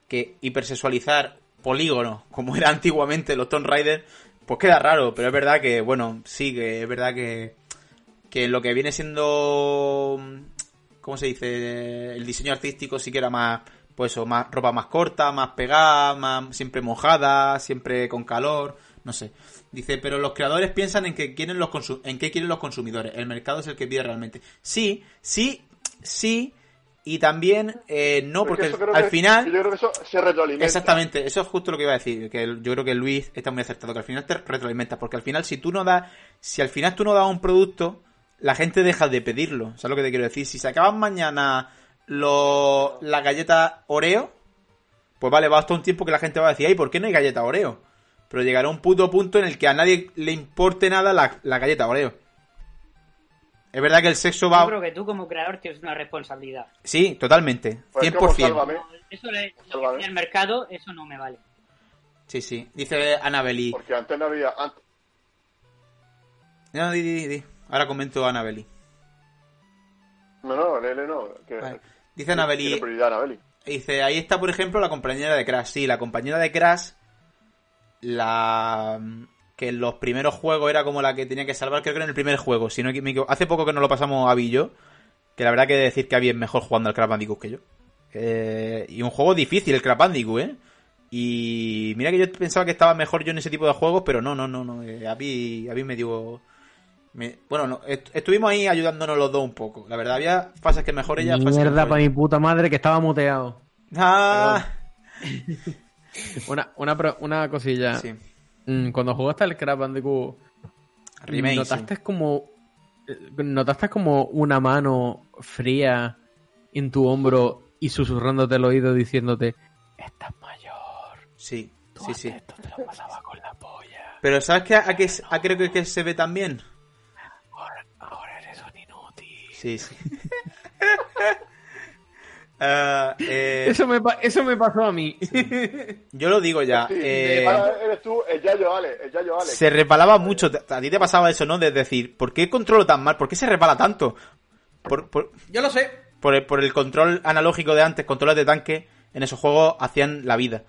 que hipersexualizar polígonos, como era antiguamente los Tomb Raider, pues queda raro, pero es verdad que, bueno, sí, que es verdad que, que lo que viene siendo, ¿cómo se dice? El diseño artístico sí que era más, pues eso, más ropa más corta, más pegada, más siempre mojada, siempre con calor, no sé. Dice, pero los creadores piensan en que quieren los en qué quieren los consumidores. El mercado es el que pide realmente. Sí, sí, sí. Y también eh, no, porque al que- final Yo creo que eso se retroalimenta. Exactamente, eso es justo lo que iba a decir, que yo creo que Luis está muy acertado, que al final te retroalimentas, porque al final si tú no das, si al final tú no das un producto, la gente deja de pedirlo, ¿sabes lo que te quiero decir? Si se acaban mañana los, las galletas Oreo, pues vale, va hasta un tiempo que la gente va a decir, ay, ¿por qué no hay galleta Oreo? Pero llegará un puto punto en el que a nadie le importe nada la, la galleta Oreo. Es verdad que el sexo Yo va... creo que tú como creador tienes una responsabilidad. Sí, totalmente, Pues es como 100%. Sálvame, Eso le, Sálvame. en el mercado, eso no me vale. Sí, sí. Dice Annabeli. Porque antes no había. Antes, No, di, di, di. Ahora comento a Annabeli. no, no, Lele no. Que, Vale. Dice Anabeli. dice, ahí está, por ejemplo, la compañera de Crash. Sí, la compañera de Crash, la que en los primeros juegos era como la que tenía que salvar, creo que en el primer juego. Si no. Hace poco que nos lo pasamos a yo, que la verdad que decir que Abby es mejor jugando al Crash Bandicoot que yo. Eh, y un juego difícil el Crash Bandicoot, ¿eh? Y mira que yo pensaba que estaba mejor yo en ese tipo de juegos, pero no, no, no, no. Eh, Abby, Abby me dio... me- bueno, no, est- estuvimos ahí ayudándonos los dos un poco. La verdad, había fases que mejor ella, Mierda para mi puta madre que estaba muteado. Ah, Una, una, una cosilla. sí. Mm, Cuando jugaste al Crash Bandicoot, Remake, ¿notaste sí. como eh, notaste como una mano fría en tu hombro y susurrándote al oído diciéndote estás mayor, Sí, tú sí, sí. esto te lo pasaba con la polla, Pero ¿sabes qué? ¿A qué, a qué creo que, que se ve también? ahora, ahora eres un inútil. Sí, sí. Ah, eh, Eso me, pa- eso me pasó a mí. yo lo digo ya. Sí, eh, eres tú, el Yayo Ale, el Yayo Ale. se repalaba mucho. A ti te pasaba eso, ¿no? De decir, ¿por qué controlo tan mal? ¿Por qué se repala tanto? Por, por, Yo lo sé. por el, por el control analógico de antes, controles de tanque, en esos juegos hacían la vida.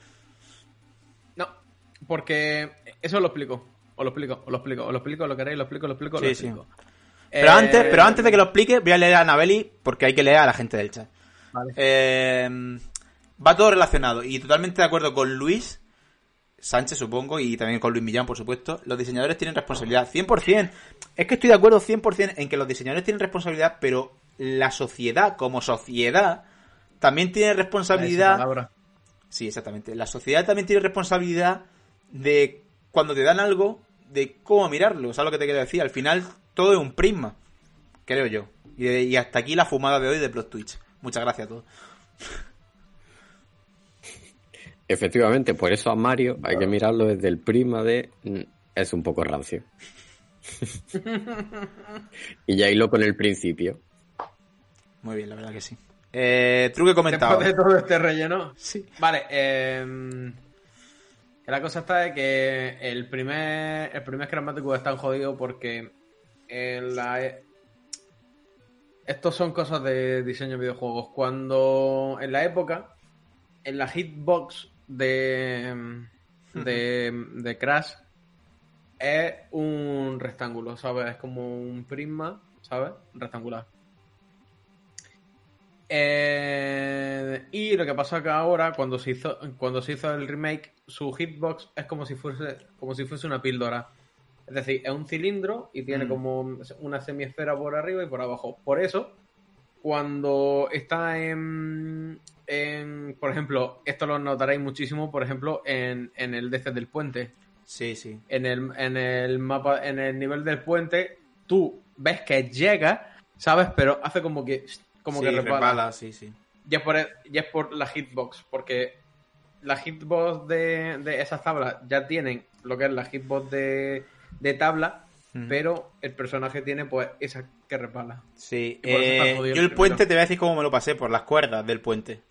No, porque eso lo explico. Os lo explico, os lo explico, os lo explico, lo queréis, lo explico, lo explico, lo Sí, sí. Pero, Eh, antes, pero antes de que lo explique, voy a leer a Anabeli porque hay que leer a la gente del chat. Vale. Eh, va todo relacionado y totalmente de acuerdo con Luis Sánchez, supongo, y también con Luis Millán, por supuesto. Los diseñadores tienen responsabilidad, 100%. Es que estoy de acuerdo 100% en que los diseñadores tienen responsabilidad, pero la sociedad, como sociedad, también tiene responsabilidad. Sí, exactamente. La sociedad también tiene responsabilidad de cuando te dan algo, de cómo mirarlo. ¿Sabes lo que te quiero decir? Al final, todo es un prisma, creo yo. Y, de- y hasta aquí la fumada de hoy de Plot Twitch. Muchas gracias a todos. Efectivamente, por eso a Mario hay que mirarlo desde el prisma de mm, es un poco rancio. y ya hilo con el principio. Muy bien, la verdad que sí. Eh, truque comentado. Después de todo este relleno. Sí. Vale, eh, que la cosa está de que el primer, el primer Crash Bandicoot es tan jodido porque en la, e- estos son cosas de diseño de videojuegos. Cuando en la época, en la hitbox de, de, de Crash es un rectángulo, ¿sabes? Es como un prisma, ¿sabes? Rectangular. Eh, y lo que pasa que ahora, cuando se hizo, cuando se hizo el remake, su hitbox es como si fuese, como si fuese una píldora. Es decir, es un cilindro y tiene Mm. como una semiesfera por arriba y por abajo. Por eso, cuando está en, en, por ejemplo, esto lo notaréis muchísimo, por ejemplo, en, en el DC del puente. Sí, sí. En el, en el mapa, en el nivel del puente, tú ves que llega, ¿sabes? Pero hace como que, como Sí, que resbala. resbala, sí, sí. Y es por, y es por la hitbox, porque la hitbox de, de esas tablas ya tienen lo que es la hitbox de, de tabla, pero el personaje tiene pues esa que resbala. Sí, eh, yo el el puente te voy a decir cómo me lo pasé, por las cuerdas del puente.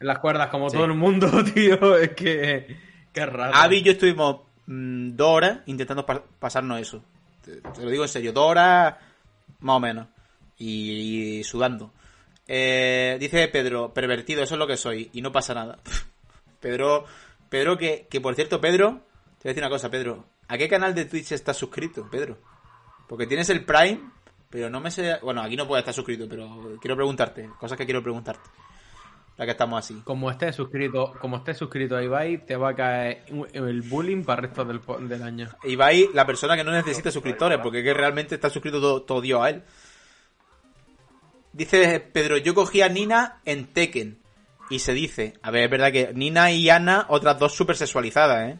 En las cuerdas, como Sí. todo el mundo, tío, es que... Qué raro. Avi y yo estuvimos mm, dos horas intentando pa- pasarnos eso. Te, te lo digo en serio, dos horas más o menos. Y, y sudando. Eh, dice Pedro, pervertido, eso es lo que soy. Y no pasa nada. Pedro, Pedro que, que por cierto, Pedro, te voy a decir una cosa, Pedro. ¿A qué canal de Twitch estás suscrito, Pedro? Porque tienes el Prime, pero no me sé... Bueno, aquí no puedes estar suscrito, pero quiero preguntarte. Cosas que quiero preguntarte. Ya que estamos así. Como estés suscrito, como estés suscrito a Ibai, te va a caer el bullying para el resto del, del año. Ibai, la persona que no necesita suscriptores, porque es que realmente está suscrito todo, todo Dios a él. Dice Pedro, yo cogí a Nina en Tekken. Y se dice, a ver, es verdad que Nina y Ana, otras dos super sexualizadas, ¿eh?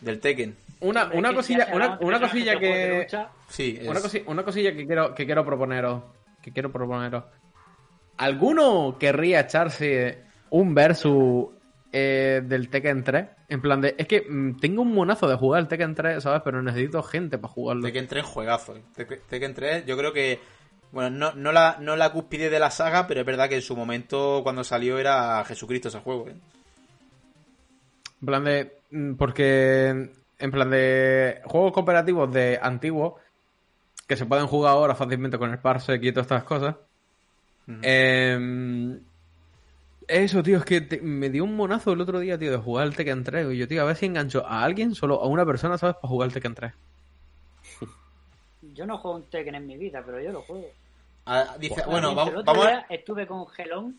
Del Tekken. Una, una cosilla, una, una cosilla que, Sí, es- Una, cosi- una cosilla que quiero, que quiero proponeros. Que quiero proponeros. ¿Alguno querría echarse un versus eh, del Tekken 3? En plan de. Es que mm, tengo un monazo de jugar al Tekken 3, ¿sabes? Pero necesito gente para jugarlo. Tekken 3 juegazo. ¿eh? Tek- Tekken 3, yo creo que. Bueno, no, no, la, no la cúspide de la saga, pero es verdad que en su momento, cuando salió, era Jesucristo ese juego, ¿eh? En plan de. mm, Porque. En plan de. Juegos cooperativos de antiguos. Que se pueden jugar ahora fácilmente con el Parsec y todas estas cosas. Eh, eso, tío, es que te- me dio un monazo el otro día, tío, de jugar al Tekken 3. Y yo, tío, a ver si engancho a alguien, solo a una persona, ¿sabes? Para jugar al Tekken 3. Yo no juego un Tekken en mi vida, pero yo lo juego. Ah, dice, bueno, El vamos, otro vamos día a... estuve con Gelón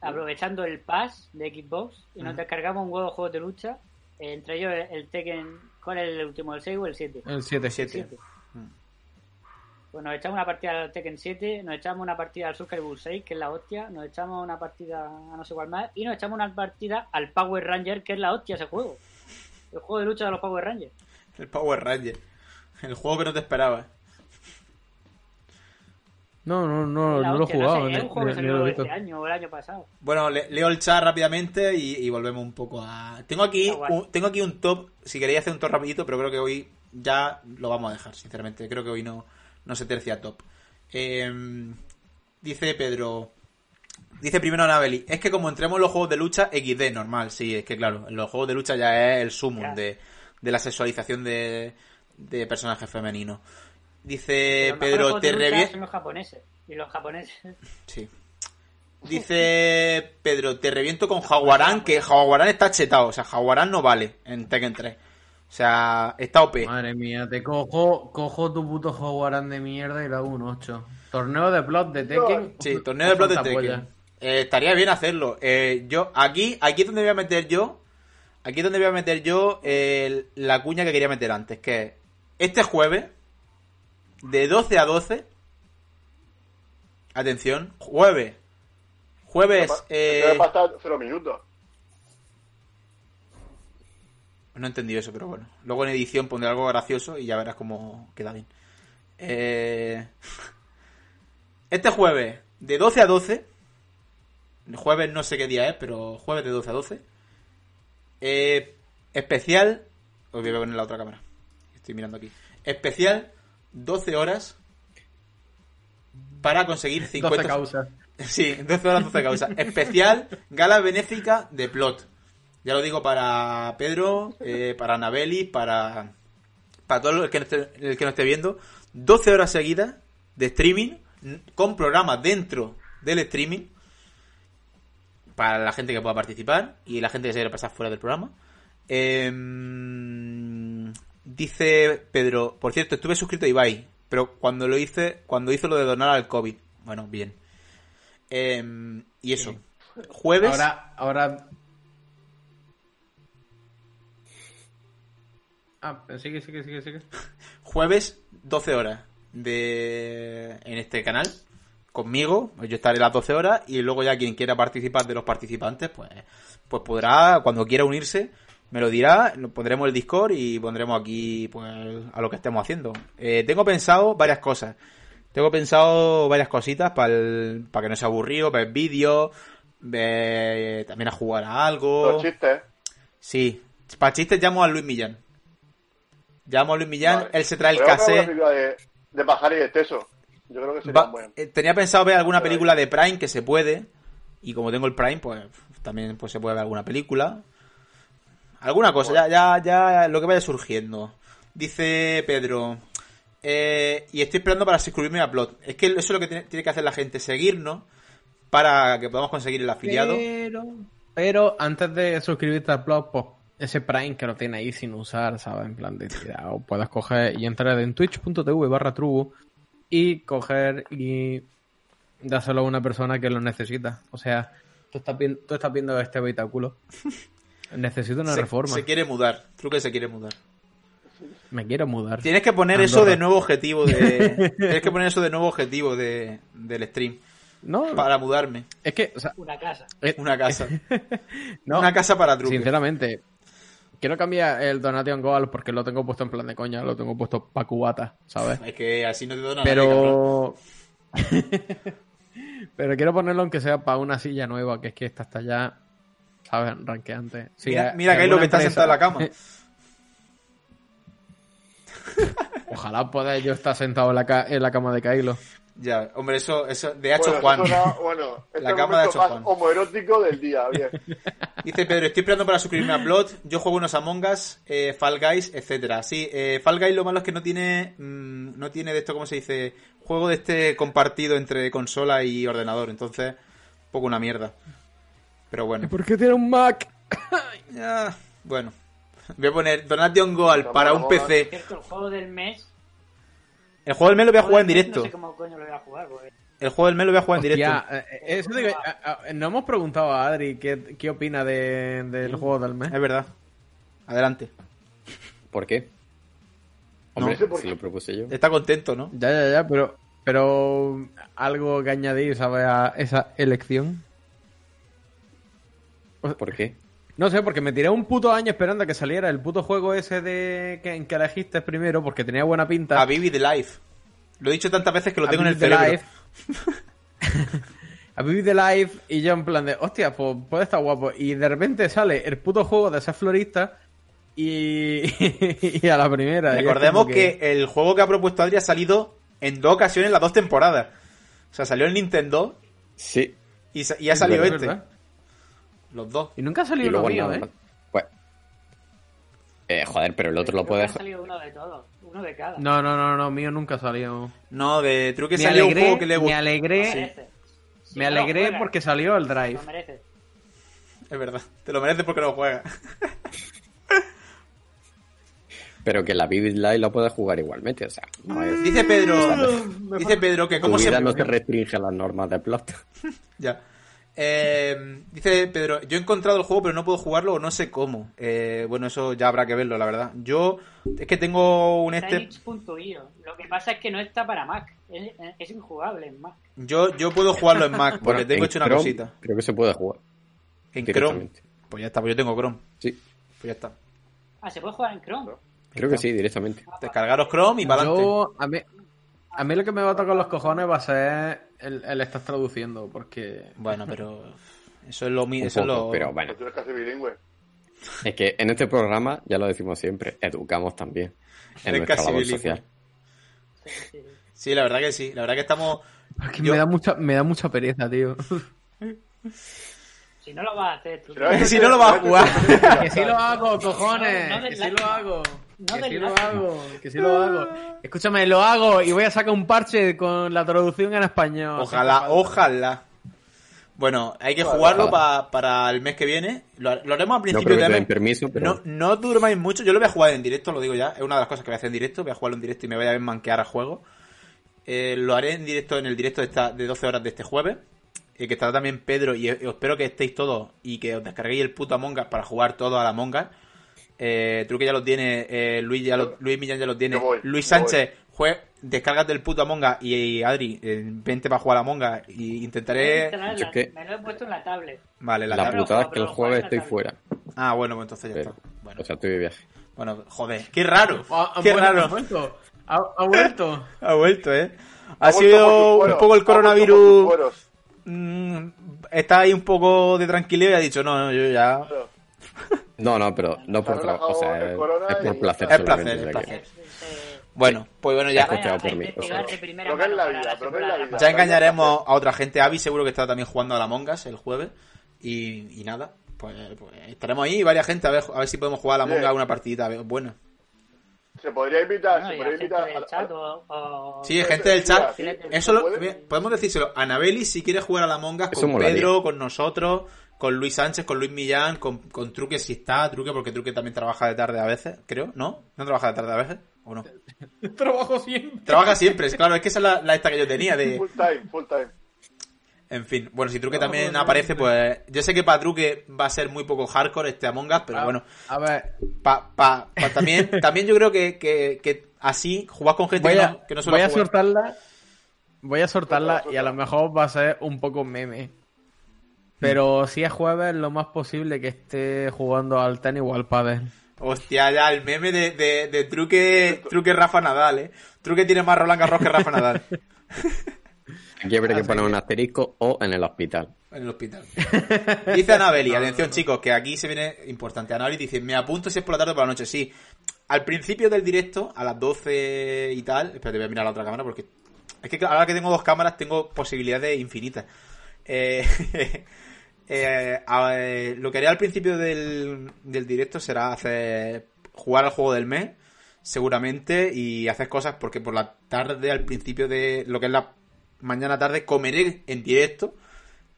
aprovechando el pass de Xbox y nos descargamos un huevo de juegos de lucha. Entre ellos el, el Tekken. ¿Cuál es el último? ¿El 6 o el 7? El 7. Siete. 7. Mm. Pues nos echamos una partida al Tekken 7, nos echamos una partida al Soul Calibur 6, que es la hostia, nos echamos una partida a no sé cuál más, y nos echamos una partida al Power Ranger, que es la hostia ese juego. El juego de lucha de los Power Rangers. El Power Ranger. El juego que no te esperaba. No, no, no, no lo he jugado. sé, ni- es un juego que ni- ni lo salió he visto. este año o el año pasado. Bueno, le- leo el chat rápidamente y, y volvemos un poco a... Tengo aquí, un, tengo aquí un top, si queréis hacer un top rapidito, pero creo que hoy ya lo vamos a dejar, sinceramente. Creo que hoy no, no se tercia top. Eh, dice Pedro... Dice primero Anabeli, es que como entremos en los juegos de lucha, XD, normal, sí, es que claro, en los juegos de lucha ya es el sumum de, de la sexualización de, de personajes femeninos. Dice Pedro, te. Son los japoneses. Y los japoneses. Sí. Dice Pedro, te reviento con Jaguarán, que Jaguarán está chetado. O sea, Jaguarán no vale en Tekken 3. O sea, está OP. Madre mía, te cojo, cojo tu puto Jaguarán de mierda y le hago un 8. Torneo de plot de Tekken. Sí, torneo de plot de. Tekken. Eh, estaría bien hacerlo. Eh, yo, aquí, aquí es donde voy a meter yo. Aquí es donde voy a meter yo el- la cuña que quería meter antes, que es este jueves, de 12 a 12. Atención, jueves. Jueves. Eh, cero minutos. No he entendido eso, pero bueno. Luego en edición pondré algo gracioso y ya verás cómo queda bien. Eh, Este jueves, de 12 a 12. El jueves no sé qué día es, pero jueves de 12 a 12. Eh, especial. Os voy a poner la otra cámara. Estoy mirando aquí. Especial 12 horas para conseguir 50 12 causas. Sí, 12 horas, 12 causas. Especial gala benéfica de plot. Ya lo digo para Pedro, eh, para Anabeli, para, para todo el que, no esté, el que no esté viendo. 12 horas seguidas de streaming con programas dentro del streaming para la gente que pueda participar y la gente que se quiera pasar fuera del programa. Em, dice Pedro, por cierto, estuve suscrito a Ibai, pero cuando lo hice, cuando hizo lo de donar al COVID. Bueno, bien. Em, y eso. Jueves. Ahora, ahora. Ah, sigue, sigue, sigue, sigue. Jueves, 12 horas de en este canal conmigo, yo estaré las 12 horas y luego ya quien quiera participar de los participantes, pues, pues podrá, cuando quiera unirse, me lo dirá, lo pondremos el Discord y pondremos aquí pues a lo que estemos haciendo. Eh, tengo pensado varias cosas. Tengo pensado varias cositas para para que no sea aburrido, ver vídeos, ver también a jugar a algo. Los chistes. Sí, para chistes llamo a Luis Millán. Llamo a Luis Millán, Vale. él se trae el cassette. de, de Pajar y de Teso. Yo creo que sería Va- bueno. eh, tenía pensado ver alguna película de Prime que se puede. Y como tengo el Prime, pues también pues, se puede ver alguna película. Alguna cosa, ya, ya, ya lo que vaya surgiendo. Dice Pedro. eh, y estoy esperando para suscribirme a Plot. Es que eso es lo que tiene, tiene que hacer la gente, seguirnos para que podamos conseguir el afiliado. Pero, pero antes de suscribirte al blog, pues ese Prime que lo tiene ahí sin usar, ¿sabes? En plan de tira, o puedes coger y entrar en twitch.tv barra trubo y coger y dárselo a una persona que lo necesita. O sea, tú estás, viendo, tú estás viendo este habitáculo. Necesito una se, reforma. se quiere mudar. Truque se quiere mudar. Me quiero mudar. Tienes que poner Andorra. eso de nuevo objetivo de. tienes que poner eso de nuevo objetivo de, del stream. No, Para mudarme. es que, o sea, Una casa. eh, Una casa. no, Una casa para truque. Sinceramente, quiero cambiar el Donation Goal porque lo tengo puesto en plan de coña, lo tengo puesto pa' cubata, ¿sabes? Es que así no te doy nada. cabrón. Pero. Pero quiero ponerlo aunque sea para una silla nueva, que es que esta está ya. ¿Sabes? Ranqueante. Sí, mira, eh, mira que es lo que está sentado en la cama. Ojalá pueda yo estar sentado en la, ca- en la cama de Kylo. Ya, hombre, eso, eso de Hacho bueno, Juan. eso era- bueno, este La cama de Hacho más Juan. homoerótico del día, bien. Dice Pedro, estoy esperando para suscribirme a Blood. Yo juego unos Among Us, eh, Fall Guys, etcétera. Sí, eh, Fall Guys lo malo es que no tiene, mm, no tiene de esto, ¿cómo se dice? Juego de este compartido entre consola y ordenador. Entonces, un poco una mierda. Pero bueno. ¿Por qué tiene un Mac? Bueno. Voy a poner Donation Goal para un PC. Cierto, el juego del mes. El juego del mes lo voy a jugar en directo. No sé cómo coño lo voy a jugar, porque El juego del mes lo voy a jugar en directo. Hostia, eh, eh, eso digo, a- a- no hemos preguntado a Adri qué, qué opina de, del juego del mes. Es verdad. Adelante. ¿Por qué? No Hombre, sé por si qué. lo propuse yo. Está contento, ¿no? Ya, ya, ya, pero, pero algo que añadir, ¿sabes? A esa elección. ¿Por qué? No sé, porque me tiré un puto año esperando a que saliera el puto juego ese de que, en que elegiste primero, porque tenía buena pinta. A Vivid Life. Lo he dicho tantas veces que lo A tengo en el cerebro. Life. a Vivid the Life y yo en plan de, hostia, pues puede estar guapo. Y de repente sale el puto juego de ser florista y, y a la primera. Recordemos que... el juego que ha propuesto Adri ha salido en dos ocasiones en las dos temporadas. O sea, salió en Nintendo Sí. y, ha Es salido verdad, este. verdad. Los dos. Y nunca ha salido uno mío, ¿eh? Pues. Eh, joder, pero el otro lo que ha puedes. salido uno de todos. Uno de cada. No, no, no, no, mío nunca salió. No, de Truque Me salió un alegré, juego que le me gustó. alegré, me no lo alegré porque salió el Drive. Lo merece. Es verdad. Te lo mereces porque no lo juegas. Pero que la Vivid Live lo puedes jugar igualmente. O sea, no es. Dice Pedro. dice Pedro que Tu cómo se. vida no se restringe a las normas de plot. Ya. Eh, dice Pedro, yo he encontrado el juego pero no puedo jugarlo o no sé cómo. Eh, bueno, eso ya habrá que verlo, la verdad. Yo es que tengo un este... Lo que pasa es que no está para Mac. Es, es injugable en Mac. Yo, yo puedo jugarlo en Mac porque Bueno, tengo en hecho una Chrome cosita. Creo que se puede jugar. En Chrome. Pues ya está, pues yo tengo Chrome. Sí, Pues ya está. Ah, se puede jugar en Chrome. creo que sí, directamente. Descargaros Chrome y para adelante. A mí, lo que me va a tocar los cojones va a ser el, el estar traduciendo, porque... Bueno, pero eso es lo mío. Un Eso es poco, lo... pero bueno. Tú eres casi bilingüe. Es que en este programa, ya lo decimos siempre, educamos también en nuestra casi labor bilingüe. social. Sí, la verdad que sí. La verdad que estamos... Es que Yo- me, da mucha, me da mucha pereza, tío. Si no lo vas a hacer, tú. Si no lo vas a jugar. que sí lo hago, cojones. No, no que sí lo hago. No que sí lo hago. Que sí lo hago. Escúchame, lo hago y voy a sacar un parche con la traducción en español. Ojalá, ojalá. Bueno, hay que jugarlo pa- para el mes que viene. Lo, lo haremos al principio de mes. permiso, pero No, no durmáis mucho. Yo lo voy a jugar en directo, lo digo ya. Es una de las cosas que voy a hacer en directo. Voy a jugarlo en directo y me voy a ver manquear a juego. Eh, lo haré en directo en el directo de, esta, de 12 horas de este jueves. Y que estará también Pedro. Y, y os espero que estéis todos y que os descarguéis el puto Among Us para jugar todo a la Among Us. Eh, Truque ya lo tiene. eh, Luis, ya lo- Luis Millán ya lo tiene. Voy, Luis Sánchez. jue- descárgate el puto Among Us y, Adri, eh, vente para jugar a Among Us y intentaré... La- que- Me lo he puesto en la tablet. Vale, la La tablet. putada es que el jueves estoy fuera. Ah, bueno, pues entonces ya Pero, está. Bueno, o sea, estoy de viaje. bueno, joder, qué raro, Ah, ah, qué raro. Ha vuelto. Ha, ha vuelto. Ha vuelto, ¿eh? Ha, sido un poco el coronavirus... mm, está ahí un poco de tranquilidad y ha dicho, no, no, yo ya... Claro. No, no, pero no por trabajo. O sea, es por placer. Es placer, es Bueno, pues bueno, ya... Por mí, o sea. Ya engañaremos a otra gente. Avi seguro que está también jugando a la Mongas el jueves. Y, y nada, pues, pues estaremos ahí, varias gente, a ver, a ver si podemos jugar a la. Mongas una partidita buena. Se podría invitar, Bueno, se podría invitar del chat a- o, o- Sí, gente del chat. sí, Eso lo- podemos decírselo. a Anabeli, si quiere jugar a la Mongas con. Pedro, con nosotros, con Luis Sánchez, con Luis Millán, con, con Truque si está, Truque porque Truque también trabaja de tarde a veces, creo, ¿no? ¿No trabaja de tarde a veces? ¿O no? Trabajo siempre. Trabaja siempre, es- claro, es que esa es la, la esta que yo tenía de... Full time, full time. En fin, bueno, si Truque también aparece, pues yo sé que para Truque va a ser muy poco hardcore este Among Us, pero Ah, bueno, A ver, pa, pa, pa también, también yo creo que, que, que así, jugar con gente voy que a, no, que no suele voy a jugar. soltarla. Voy a soltarla Suéltala, y a lo mejor va a ser un poco meme. Pero si es jueves, lo más posible que esté jugando al tenis o al pádel. Hostia, ya, el meme de, de, de Truque, Truque Rafa Nadal, eh. Truque tiene más Roland Garros que Rafa Nadal Aquí habría que poner un asterisco o en el hospital. en el hospital. Dice Anabeli, atención chicos, que aquí se viene importante. Anabeli dice, me apunto si es por la tarde o por la noche. Sí, al principio del directo, a las 12 y tal, espérate, voy a mirar la otra cámara porque es que ahora que tengo dos cámaras tengo posibilidades infinitas. Eh, eh, a- eh, lo que haré al principio del, del directo será hacer jugar al juego del mes, seguramente, y hacer cosas porque por la tarde, al principio de lo que es la mañana tarde, comeré en directo,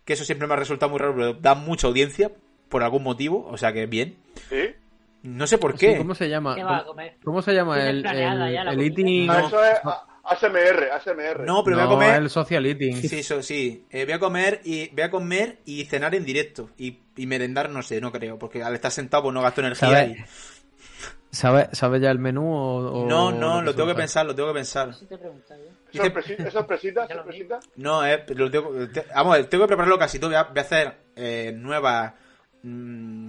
que eso siempre me ha resultado muy raro, pero da mucha audiencia por algún motivo, o sea que bien. ¿Sí? No sé por Sí, qué. ¿Cómo se llama? ¿Qué va a ¿Cómo, comer? cómo se llama el, el, eating? Eso es a- ASMR, ASMR. No, pero voy a comer. el social eating. Sí, eso sí. Eh, voy a comer y voy a comer y cenar en directo. Y, y merendar, no sé, no creo. Porque al estar sentado, pues no gasto energía. ¿Sabes? y- ¿Sabe, ¿Sabe ya el menú o, o No, no, lo tengo que pensar, lo tengo que pensar. Eso te ¿Sorpresi- ¿Es sorpresita? No, eh, lo tengo, te- vamos, tengo que prepararlo casi todo. Voy a, voy a hacer eh, nuevas mm,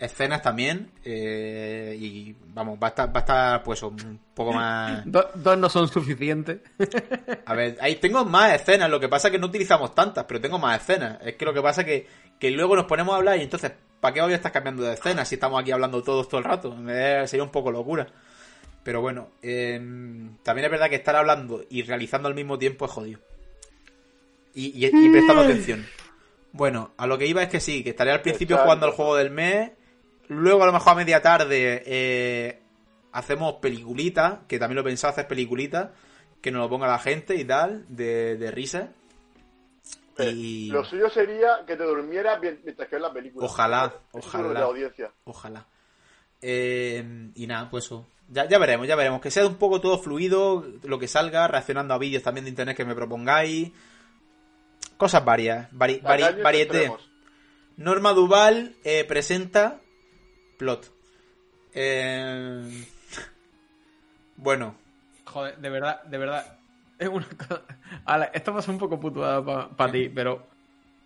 escenas también. eh, y vamos, va a estar, va a estar pues un poco más. Do- dos no son suficientes. A ver, ahí tengo más escenas, lo que pasa es que no utilizamos tantas, pero tengo más escenas. Es que lo que pasa es que, que luego nos ponemos a hablar y entonces, ¿para qué voy a estar cambiando de escenas si estamos aquí hablando todos todo el rato? Eh, sería un poco locura. Pero bueno, eh, también es verdad que estar hablando y realizando al mismo tiempo es jodido. Y, y, y prestando atención. Bueno, a lo que iba es que sí, que estaré al principio Exacto. jugando al juego del mes. Luego a lo mejor a media tarde eh, hacemos peliculitas, que también lo pensaba hacer peliculitas, que nos lo ponga la gente y tal, de, de risa. Eh, Y Lo suyo sería que te durmieras mientras que ves la película. Ojalá, ojalá. la audiencia. ojalá. Eh, y nada, pues eso. Ya, ya veremos, ya veremos. Que sea un poco todo fluido, lo que salga, reaccionando a vídeos también de internet que me propongáis. Cosas varias, vari, vari- variete. Norma Duval eh, presenta Plot. Eh, bueno, Joder, de verdad, de verdad. Es una cosa. Ale, esto va a ser un poco putuada para ti, pero.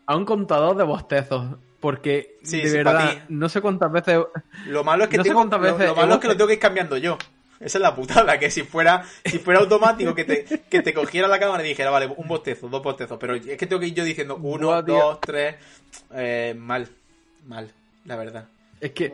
A un contador de bostezos. Porque, Sí, de sí, verdad, no sé cuántas veces. lo malo es que No tengo, veces lo, malo es que lo tengo que ir cambiando yo. Esa es la putada, que si fuera, si fuera automático que te, que te cogiera la cámara y dijera, vale, un bostezo, dos bostezos, pero es que tengo que ir yo diciendo uno, Buah, tío. dos, tres, eh, mal, mal, la verdad. Es que.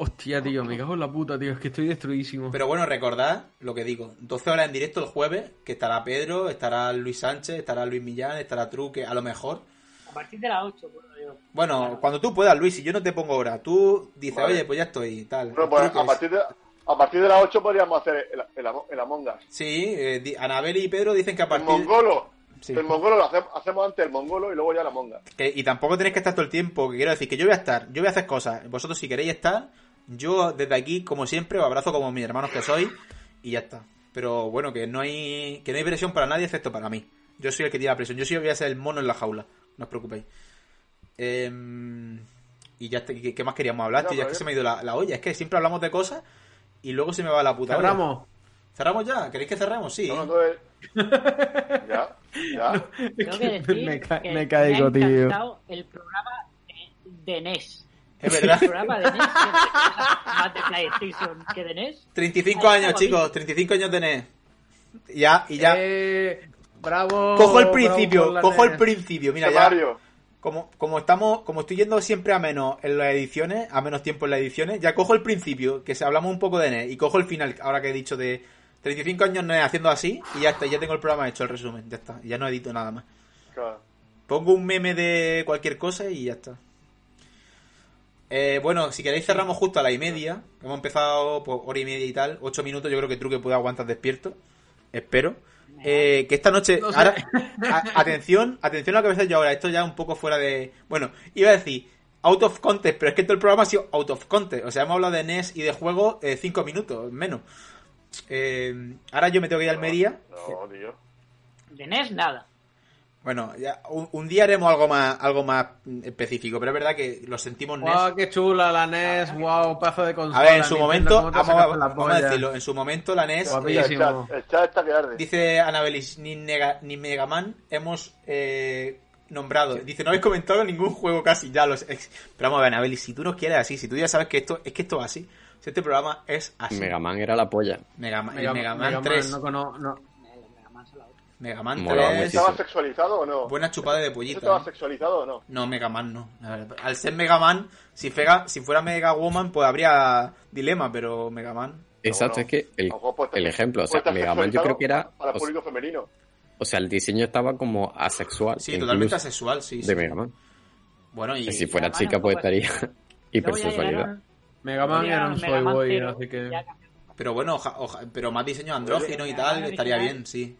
Hostia, tío, me cago en la puta, tío. Es que estoy destruidísimo. Pero bueno, recordad lo que digo, 12 horas en directo el jueves, que estará Pedro, estará Luis Sánchez, estará Luis Millán, estará Truque, a lo mejor. A partir de las 8, bueno, yo. Bueno, Claro. cuando tú puedas, Luis, si yo no te pongo hora, tú dices, Vale. oye, pues ya estoy y tal. Bueno, pues a partir, de, a party de las 8 podríamos hacer el, el, el Among Us. Sí, eh, di- Anabel y Pedro dicen que a El partir... mongolo. Sí. El mongolo lo hacemos, hacemos antes el mongolo y luego ya la monga. Que- y tampoco tenéis que estar todo el tiempo, que quiero decir que yo voy a estar, yo voy a hacer cosas. Vosotros si queréis estar, yo desde aquí, como siempre, os abrazo como mis hermanos que sois y ya está. Pero bueno, que no hay que no hay presión para nadie excepto para mí. Yo soy el que tiene la presión. Yo sí voy a ser el mono en la jaula, no os preocupéis. Em, y ya está, ¿qué, más queríamos hablar? No, tío? ya es pero que se me ha ido la, la olla. Es que siempre hablamos de cosas y luego se me va la puta olla. Ramos, ¿Cerramos ya? ¿Queréis que cerremos? Sí. No, entonces... ya, ya. Tengo que decir Me ca- que me caigo, me ha tío. el programa de, de NES. Es verdad. El programa de NES más de PlayStation que de NES. 35 Ahí años, chicos. 35 años tenés. Ya, y ya. Eh, bravo. cojo el principio, cojo el NES. principio. Mira, ya. Mario. Como, como estamos, como estoy yendo siempre a menos en las ediciones, a menos tiempo en las ediciones, ya cojo el principio, que se hablamos un poco de NES, y cojo el final, ahora que he dicho de 35 años NES haciendo así, y ya está, ya tengo el programa hecho, el resumen, ya está, ya no edito nada más. Claro. Pongo un meme de cualquier cosa y ya está. Eh, bueno, si queréis cerramos justo a la y media. Hemos empezado por hora y media y tal. Ocho minutos, yo creo que Truque puede aguantar despierto. Espero. Eh, que esta noche... No sé. ahora- a- atención, atención a lo que voy a hacer yo ahora. Esto ya un poco fuera de... Bueno, iba a decir out of context, pero es que todo el programa ha sido out of context. O sea, hemos hablado de NES y de juego eh, cinco minutos, menos. Eh, ahora yo me tengo que ir a Almería. No, tío. De NES nada. Bueno, ya, un, un día haremos algo más, algo más específico, pero es verdad que lo sentimos NES. Guau, qué chula la NES, wow, pedazo de consola. A ver, en su Nintendo, momento, ¿cómo te vamos, vamos a decirlo, en su momento la NES, El chat, el chat está que arde. dice Anabelis, ni, Nega- ni Megaman hemos eh, nombrado. Dice, no habéis comentado ningún juego casi, ya los... ex- Pero vamos a ver, Anabelis, si tú nos quieres así, si tú ya sabes que esto es que esto va así, si este programa es así. Mega Man era la polla. Megaman, Megaman Mega Man, 3. no cono- no. Megaman Molaba 3. muchísimo. ¿Estaba sexualizado o no? Buena chupada de ¿Eso pollita. estaba ¿eh? sexualizado o no? No, Mega Man no. Al ser Mega Man, si, fega- si fuera Mega Woman, pues habría dilema, pero Mega Man. Exacto, es que el, ejemplo, o sea, estar Mega Man yo creo que era... Para O, público femenino. o sea, el diseño estaba como asexual. Sí, totalmente asexual, sí. sí. De Mega Man. Bueno, y. Que si fuera chica, pues estaría hipersexualidad. llegaron- Mega Man luego era un soy boy, así que... Pero bueno, oja- oja- pero más diseño andrógino y tal, estaría bien, sí.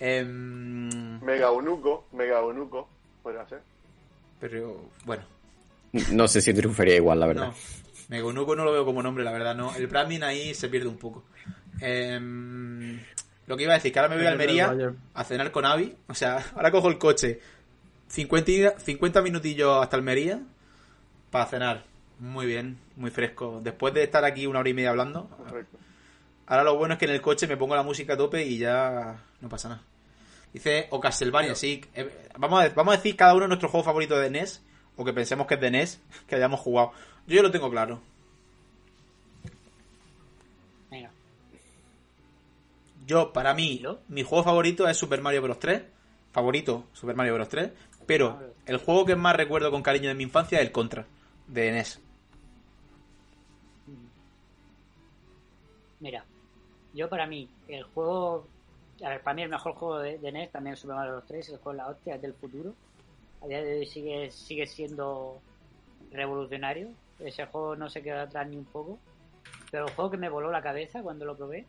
Em, Mega Unuco, Mega Unuco. Podría ser. pero bueno, No sé si triunfaría igual, la verdad. no. Megonuco no lo veo como nombre, la verdad, no. El branding ahí se pierde un poco. Em, lo que iba a decir, que ahora me voy a Almería a cenar con Avi. O sea, ahora cojo el coche 50, y- 50 minutillos hasta Almería para cenar. Muy bien, muy fresco. Después de estar aquí una hora y media hablando, Correcto. Ahora lo bueno es que en el coche me pongo la música a tope y ya no pasa nada. Dice, o Castlevania, sí. eh, vamos, a, vamos a decir cada uno nuestro juego favorito de NES, o que pensemos que es de NES, que hayamos jugado. Yo ya lo tengo claro. Venga. Yo, para mí, mi juego favorito es Super Mario Bros. 3. Favorito, Super Mario Bros. 3. Pero el juego que más recuerdo con cariño de mi infancia es el Contra, de NES. Mira, yo para mí, el juego. A ver, para mí el mejor juego de, de NES también es Super Mario Bros. 3, el juego de la hostia, es del futuro. A día de hoy sigue, sigue siendo revolucionario. Ese juego no se queda atrás ni un poco. Pero el juego que me voló la cabeza cuando lo probé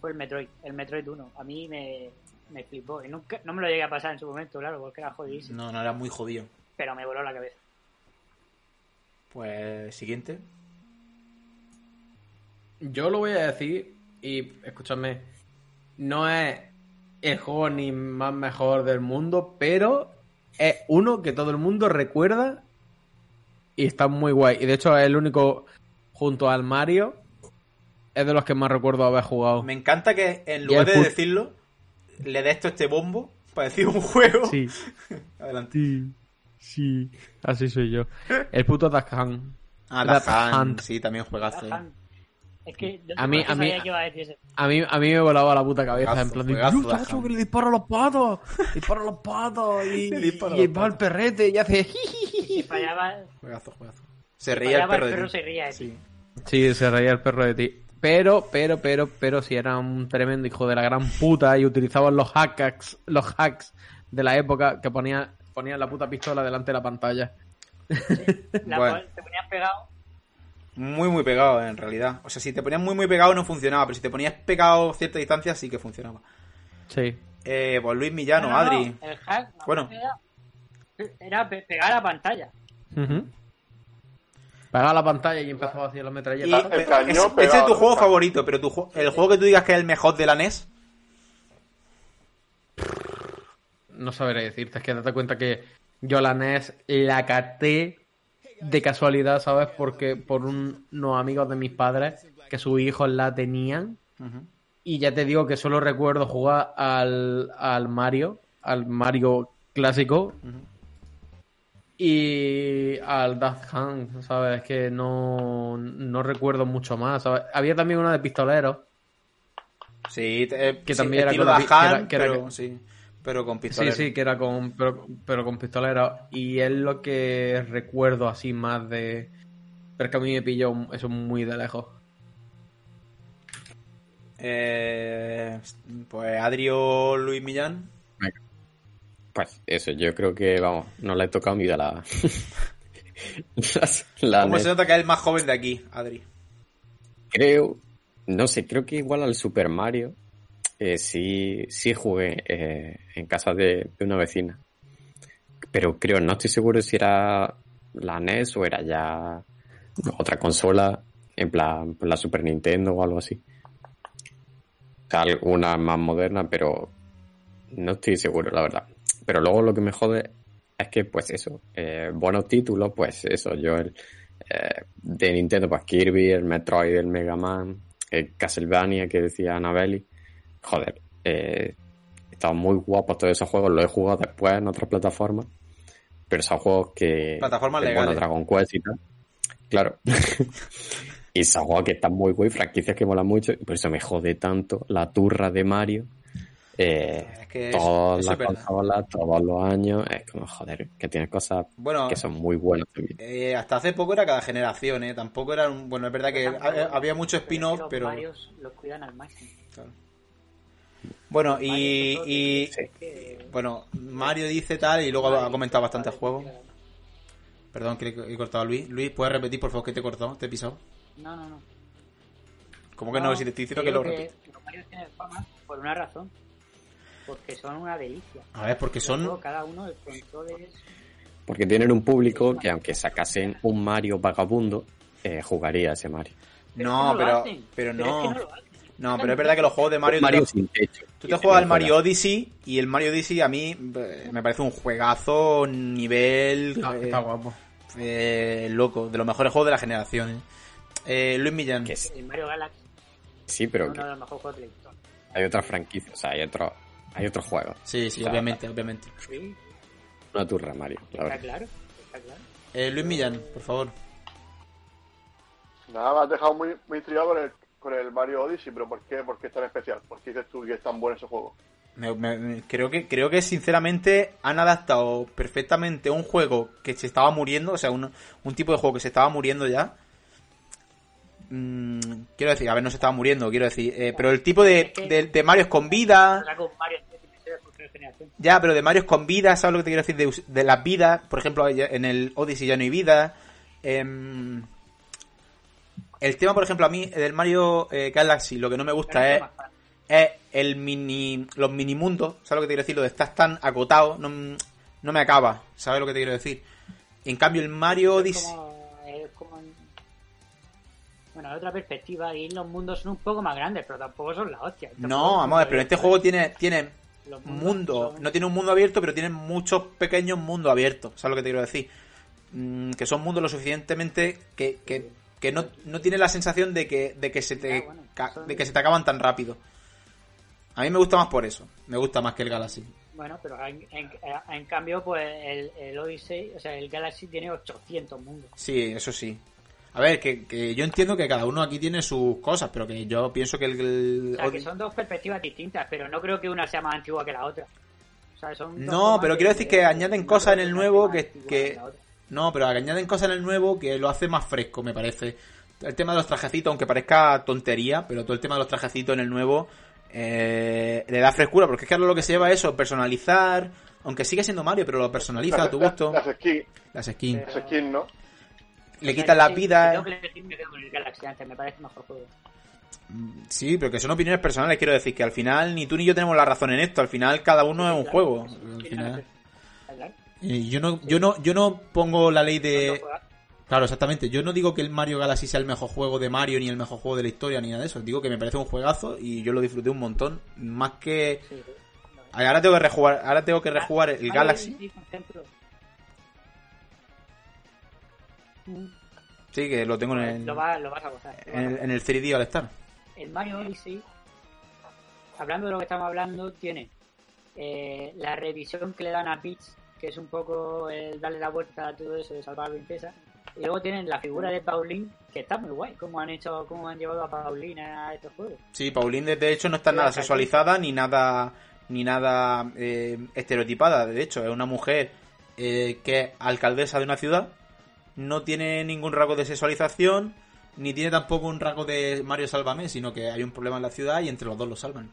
fue el Metroid, el Metroid 1. A mí me, me flipó. Y nunca, no me lo llegué a pasar en su momento, claro, porque era jodidísimo. No, no era muy jodido. Pero me voló la cabeza. Pues, siguiente. Yo lo voy a decir, y escúchame, no es el juego ni más mejor del mundo, pero es uno que todo el mundo recuerda y está muy guay. Y de hecho es el único, junto al Mario, es de los que más recuerdo haber jugado. Me encanta que en lugar de decirlo, le dé esto este bombo para decir un juego. Sí, Adelante. sí, sí, así soy yo. El puto Duck Hunt. Ah, Duck Hunt, sí, también. Bajan. Es que yo A mí- a mí- sabía que iba a decir ese. A mí, a mí me volaba la puta cabeza, en plan de, juegazo, "Dios, Duck chacho, Hunt". que le dispara a los patos, dispara a los patos y, Le y va el perrete y hace... Si fallaba, Juegazo, juegazo. Se reía el perro el de ti. se ría de ti. Sí. Sí, se reía el perro de ti. Pero, pero, pero, pero si era un tremendo hijo de la gran puta y utilizaban los hacks, los hacks de la época que ponía, ponían la puta pistola delante de la pantalla. La Bueno. cual te ponías pegado. Muy, muy pegado, en realidad. O sea, si te ponías muy, muy pegado no funcionaba, pero si te ponías pegado a cierta distancia sí que funcionaba. Sí. Eh, pues Luis Millano, No, no, no, Adri. El hack no, Bueno. era, era pe- pegar a la pantalla. Pegaba la pantalla y empezaba a hacer la Y, metralleta. pero cañón ese- es tu juego ¿no? favorito, pero tu, el juego que tú digas que es el mejor de la NES. No sabré decirte, es que date cuenta que yo la NES la caté de casualidad, ¿sabes? Porque por un- unos amigos de mis padres que sus hijos la tenían. Y ya te digo que solo recuerdo jugar al, al Mario, al Mario clásico y al Daft Punk, ¿sabes? Que no, no recuerdo mucho más, ¿sabes? Había también una de pistoleros. Sí, eh, Que sí, también era con la que era- que era pero, con- sí, pero con Sí, pistoleros. sí, que era con, pero, pero con pistoleros. Y es lo que recuerdo así más de... Pero es que a mí me pilló eso muy de lejos. Eh, pues Adrio Luis Millán. Pues eso, yo creo que, vamos, no le he tocado ni de la... las- la ¿Cómo se nota que es el más joven de aquí, Adri? Creo, no sé, creo que igual al Super Mario eh, sí, sí jugué eh, en casa de, de una vecina. Pero creo, no estoy seguro si era la NES o era ya otra consola, en plan la Super Nintendo o algo así. O sea, alguna más moderna, pero no estoy seguro, la verdad. Pero luego lo que me jode es que, pues eso, eh, buenos títulos, pues eso, yo el, eh, de Nintendo, pues Kirby, el Metroid, el Mega Man, el Castlevania que decía Anabeli. Joder, eh, estaban muy guapos todos esos juegos, los he jugado después en otras plataformas, pero son juegos que... Plataformas que, legales. Bueno, Dragon Quest y tal. Claro. y son juegos que están muy guay, franquicias que molan mucho, y por eso me jode tanto la turra de Mario. Eh, Es que todas las consolas, todos los años, es como, joder, que tienes cosas Bueno, que son muy buenas también. eh, hasta hace poco era cada generación, ¿eh? Tampoco era un... Bueno, es verdad que ha- había mucho spin-off, Los pero... Marios los cuidan al máximo. Bueno, y... Mario, y bueno, Mario dice tal y luego ha comentado bastantes juegos. Perdón, que he cortado a Luis. Luis, ¿puedes repetir, por favor, que te he cortado? ¿Te he pisado? No, no, no. ¿Cómo que no? Si te estoy diciendo que lo repito. Los Marios tienen fama por una razón. Porque son una delicia. A ver, porque son... Luego, Cada uno, el control es... Porque tienen un público que aunque sacasen un Mario vagabundo, eh, jugaría ese Mario. No, pero, pero es no. que no lo hacen. No, pero es verdad que los juegos de Mario... Mario tú te- sin techo. Tú te juegas al Mario Odyssey y el Mario Odyssey a mí eh, me parece un juegazo nivel Está, eh, está guapo. eh, loco, de los mejores juegos de la generación. ¿eh? Eh, Luis Millán. Que sí, El Mario Galaxy sí, pero uno que de los mejores juegos de hay otras franquicias, o sea, hay otros hay otros juegos. Sí, sí, O sea, obviamente, obviamente. Sí, Una turra, Mario, la está verdad. claro. Está claro. Eh, Luis Millán, por favor. Nada, me has dejado muy, muy intrigado con el, con el Mario Odyssey, pero ¿por qué? ¿Por qué es tan especial? ¿Por qué dices tú que es tan bueno ese juego? Me- creo que creo que sinceramente han adaptado perfectamente un juego que se estaba muriendo, o sea, un, un tipo de juego que se estaba muriendo ya. Mm, quiero decir, a ver, no se estaba muriendo, quiero decir, eh, pero el tipo de, de, de Mario con vida, Habla con generación. ya, pero de Mario con vida, ¿sabes lo que te quiero decir? De, de las vidas, por ejemplo, en el Odyssey ya no hay vida. em, el tema, por ejemplo, a mí del Mario eh, Galaxy, lo que no me gusta es es el mini los mini mundos, ¿sabes lo que te quiero decir? Lo de estás tan acotado, no, no me acaba, ¿sabes lo que te quiero decir? En cambio el Mario Odyssey, es como en- Bueno, otra perspectiva, y los mundos son un poco más grandes, pero tampoco son la hostia. No, vamos a ver, pero este juego tiene tiene mundos mundo, son- no tiene un mundo abierto, pero tiene muchos pequeños mundos abiertos, ¿sabes lo que te quiero decir? Mm, que son mundos lo suficientemente que, que, que no, no tiene la sensación de que, de que se te Ah, bueno, de que se te acaban tan rápido. A mí me gusta más por eso, me gusta más que el Galaxy. Bueno, pero en, en- en cambio, pues el, el Odyssey, o sea, el Galaxy tiene 800 mundos. Sí, eso sí. A ver, que, que yo entiendo que cada uno aquí tiene sus cosas, pero que yo pienso que el... el- O sea, que son dos perspectivas distintas, pero no creo que una sea más antigua que la otra. O sea, son No, pero quiero decir que de- añaden cosas en el nuevo que- que-. No, pero añaden cosas en el nuevo que lo hace más fresco, me parece. El tema de los trajecitos, aunque parezca tontería, pero todo el tema de los trajecitos en el nuevo eh, le da frescura, porque es que ahora lo que se lleva es eso, personalizar, aunque sigue siendo Mario, pero lo personaliza a tu gusto. Las skins, Las skins. las skins, ¿no? Le quitan las vidas. Tengo que elegir, me quedo con el Galaxy antes, me parece mejor juego. Sí, pero que son opiniones personales, quiero decir, que al final ni tú ni yo tenemos la razón en esto, al final cada uno es un Claro, juego. Al final... Y yo no, yo no, yo no pongo la ley de. Claro, exactamente. Yo no digo que el Mario Galaxy sea el mejor juego de Mario ni el mejor juego de la historia ni nada de eso. Digo que me parece un juegazo y yo lo disfruté un montón. Más que. Sí. Ahora tengo que rejugar, ahora tengo que rejugar el Mario Galaxy. Sí, que lo tengo en el, Lo, va- lo vas a gozar. en el, en el 3D al estar. El Mario Odyssey hablando de lo que estamos hablando, tiene eh, la revisión que le dan a Peach, que es un poco el darle la vuelta a todo eso de salvar a la princesa. Y luego tienen la figura de Pauline, que está muy guay, como han hecho, cómo han llevado a Pauline a estos juegos. Sí, Pauline de hecho no está nada sexualizada ni nada ni nada eh, estereotipada. De hecho, es una mujer eh, que es alcaldesa de una ciudad, no tiene ningún rasgo de sexualización, ni tiene tampoco un rasgo de Mario Sálvame, sino que hay un problema en la ciudad y entre los dos lo salvan.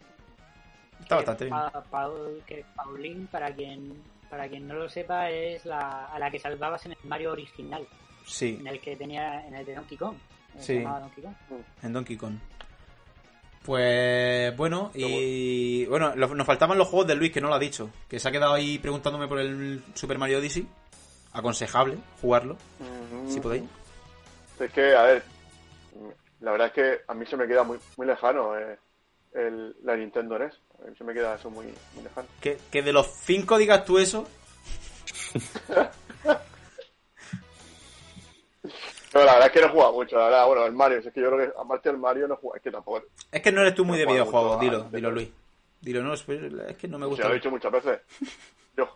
Está Que bastante bien. Pa- Paul- que Pauline, para quien para quien no lo sepa, es la, a la que salvabas en el Mario original, Sí, en el que tenía, en el de Donkey Kong. que Sí. se llamaba Donkey Kong. en Donkey Kong. Pues bueno, y bueno, lo- nos faltaban los juegos de Luis, que no lo ha dicho, que se ha quedado ahí preguntándome por el Super Mario Odyssey. Aconsejable jugarlo, si podéis. Es que, a ver, la verdad es que a mí se me queda muy, muy lejano eh, el, la Nintendo NES. A mí se me queda eso muy, muy lejano. Que, que de los cinco digas tú eso, la verdad es que no he jugado mucho, la verdad. Bueno, el Mario, es que yo creo que aparte del Mario no he jugado. Es que tampoco. Es que no eres tú muy No de juego videojuegos, dilo, dilo Luis. Dilo, no, es que no me Si gusta. lo he dicho muchas veces. Yo.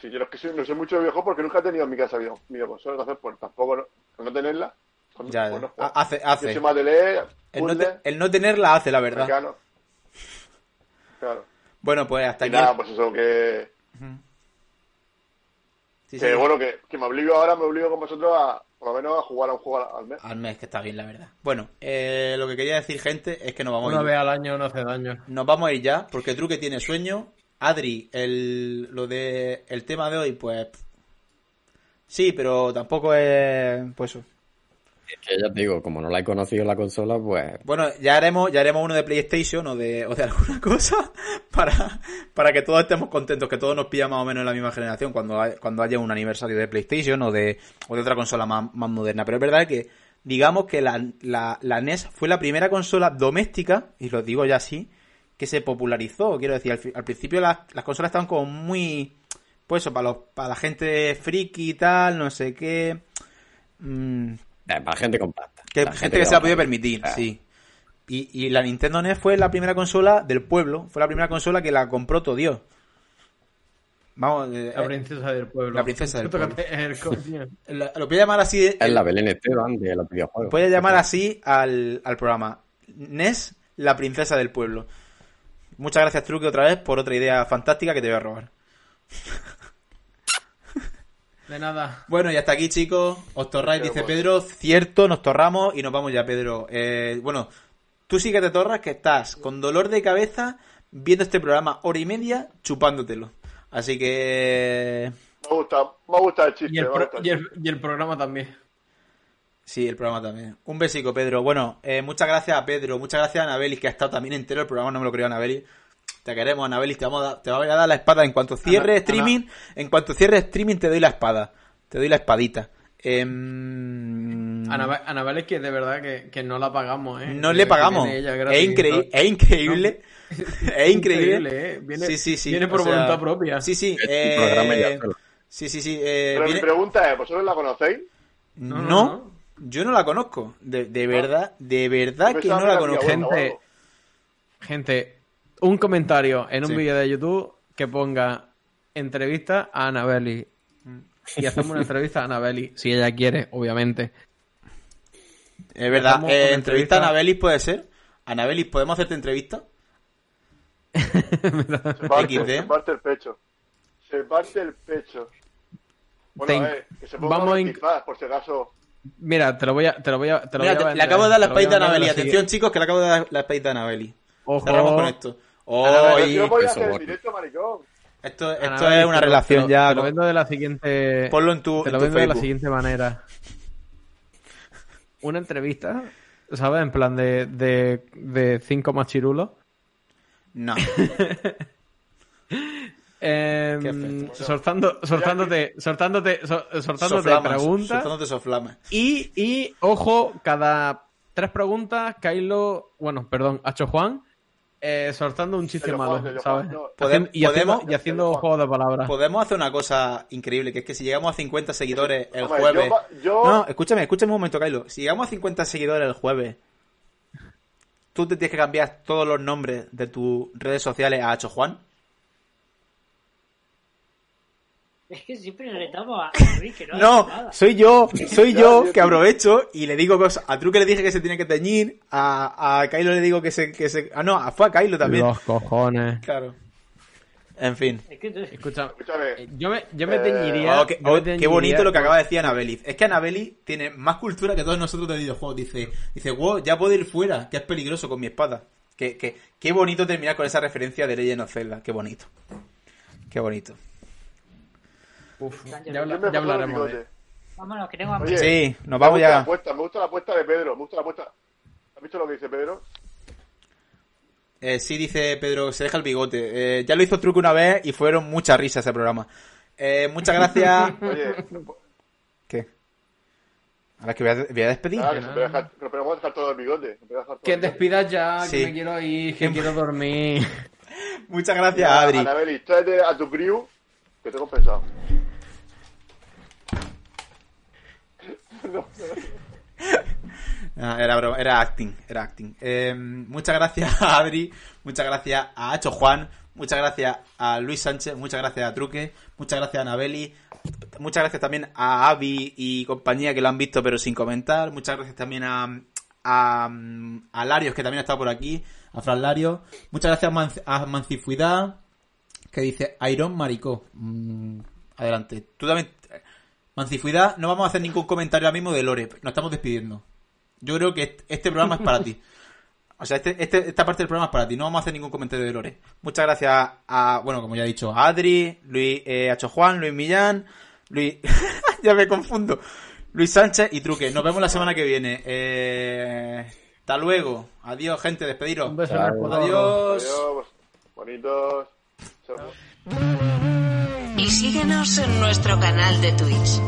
Sí, yo no, es que soy- no sé mucho de videojuegos porque nunca he tenido en mi casa video, videoconsola, entonces pues tampoco, no, no tenerla, pues, Ya, pues, no hace, Yo hace. soy más de leer, El no, puzzle, te- el no tenerla hace, la verdad. mecano. Claro. Bueno, pues hasta Y aquí. nada, pues eso, que, Sí, que sí. bueno, que, que me obligo ahora, me obligo con vosotros a, por lo menos, a jugar a un juego al, mes. Al mes, que está bien, la verdad. Bueno, eh, lo que quería decir, gente, es que nos vamos a Una ir. vez al año no hace daño. Nos vamos a ir ya, porque Truque tiene sueño. Adri, el, lo de el tema de hoy, pues. Sí, pero tampoco es. Pues que ya te digo, como no la he conocido la consola, pues Bueno, ya haremos, ya haremos uno de PlayStation o de, o de alguna cosa para, para que todos estemos contentos, que todos nos pilla más o menos en la misma generación cuando, cuando haya un aniversario de PlayStation o de, o de otra consola más, moderna. Pero es verdad que, digamos que la, la, la NES fue la primera consola doméstica, y lo digo ya así, que se popularizó. Quiero decir, al, principio las, las consolas estaban como muy, pues eso, para, los, para la gente friki y tal, no sé qué. Mm, para gente con pasta. que gente, que se la podía permitir, sí. Y, y la Nintendo NES fue la primera consola del pueblo, fue la primera consola que la compró todo Dios. Vamos, eh, La eh, princesa del pueblo. La princesa del la- lo voy a llamar así, Es la Belén Esteban de los videojuegos. voy a llamar así al, al programa. NES, la princesa del pueblo. Muchas gracias, Truque, otra vez, por otra idea fantástica que te voy a robar. De nada. Bueno, y hasta aquí, chicos. Os torráis, Qué dice bueno. Pedro. Cierto, nos torramos y nos vamos ya, Pedro. Eh, bueno, tú sí que te torras, que estás con dolor de cabeza viendo este programa hora y media chupándotelo. Así que. Me gusta, me gusta el chiste, Y el, pro- y el programa también. Sí, el programa también. Un besico, Pedro. Bueno, eh, muchas gracias a Pedro. Muchas gracias a Anabelis, que ha estado también entero el programa. No me lo creo, Anabelis. Te queremos, Anabelis. Te vamos a dar, te voy a dar la espada. En cuanto cierre Ana- streaming, en cuanto cierre streaming, te doy la espada. Te doy la espadita. Em, Anabel, Anabel es que de verdad que, que no la pagamos, ¿eh? No le pagamos. ella Es, increíble es increíble. Es increíble. ¿eh? Viene, sí, sí, sí. viene por o sea, voluntad propia. Sí, sí. Eh, sí, sí, sí. eh, Pero viene- mi pregunta es, ¿vosotros la conocéis? no, No, no, no. yo no la conozco. De, de verdad, de verdad que no la conozco. Gente, gente, un comentario en un Sí. vídeo de YouTube que ponga entrevista a Anabeli. Y hacemos una entrevista a Anabeli, si ella quiere, obviamente. Es verdad. Eh, entrevista a Anabelis puede ser. Anabelis, ¿podemos hacerte entrevista? Se parte, XD. se parte el pecho. Se parte el pecho. Bueno, Ten- eh, que se ponga vamos antifaz, por si acaso. Mira, te lo voy a, te lo voy a, te lo Mira, voy a te- le acabo de dar la a espadita a Anabeli. Atención, chicos, que le acabo de dar la espadita a Anabeli. Ojo. Cerramos con esto. Oy, Yo voy a eso, hacer el bueno. directo, maricón. esto esto es una te relación te lo- ya. Te lo vendo de la siguiente. Ponlo en tu, Te en lo tu vendo de la siguiente manera. Una entrevista, ¿sabes? En plan de, de, de cinco machirulos. No. Eh, feo. soltando, soltándote, soltándote, so- soltándote Soflamas, preguntas. soltándote soflamas. Y, y, ojo, cada tres preguntas, Kylo, bueno, perdón, Hacho Juan, eh, soltando un chiste malo, ¿sabes? No. Y haciendo, podemos- y haciendo juegos de palabras. Podemos hacer una cosa increíble, que es que si llegamos a 50 seguidores el Hombre, jueves... yo, va- yo- No, no, escúchame, escúchame un momento, Kylo. Si llegamos a 50 seguidores el jueves, tú te tienes que cambiar todos los nombres de tus redes sociales a Hacho Juan? Es que siempre retamos a Luis, que no, No, soy yo, soy yo que aprovecho y le digo cosas. A Truque le dije que se tiene que teñir, a, a Kylo le digo que se, que se... Ah, no, fue a Kylo también. Los cojones. Claro. En fin. Es que tú- Escucha, Escúchame. eh, yo me, yo me teñiría. Oh, yo me oh, qué teñiría bonito lo que acaba de decir Anabeli. Es que Anabeli tiene más cultura que todos nosotros de videojuegos. Dice, dice, wow, ya puedo ir fuera, que es peligroso con mi espada. Qué, qué, qué bonito terminar con esa referencia de Legend of Zelda. Qué bonito. Qué bonito. Uf, ya, habla- me ya hablaremos de. Vámonos, que tengo hambre. Sí, nos me vamos gusta La ya. apuesta, me gusta la apuesta de Pedro, me gusta la apuesta. ¿Has visto lo que dice Pedro? Eh, sí, dice Pedro, se deja el bigote. Eh, ya lo hizo Truque una vez y fueron muchas risas ese programa. Eh, muchas gracias. Oye, ¿Qué? Ahora es que voy a, voy a despedir. nada, que se puede dejar, que podemos dejar todo el bigote. todo Que el bigote. despidas ya, Sí. que me quiero ir, que quiero dormir. Muchas gracias, Ya, Adri. Anabeli, tráete a tu crew, que te he Ah, era, broma, era acting, era acting. Eh, muchas gracias a Adri, muchas gracias a Hacho Juan, muchas gracias a Luis Sánchez, muchas gracias a Truque, muchas gracias a Anabeli, muchas gracias también a Avi y compañía que lo han visto pero sin comentar, muchas gracias también a, a, Larios que también ha estado por aquí, a Fran Larios, muchas gracias a Mancifuidad que dice Iron Maricó. Mm, adelante, tú también... Mancifuidad, no vamos a hacer ningún comentario ahora mismo de Lore, nos estamos despidiendo. Yo creo que este- este programa es para ti. O sea, este, este- esta parte del programa es para ti. No vamos a hacer ningún comentario de Lore. Muchas gracias a, bueno, como ya he dicho, a Adri, Luis, eh, Juan, Luis Millán, Luis, ya me confundo, Luis Sánchez y Truque. Nos vemos la semana que viene. Eh, hasta luego. Adiós, gente, despediros. Un beso. Adiós. Adiós, bonitos. Chao. Y síguenos en nuestro canal de Twitch.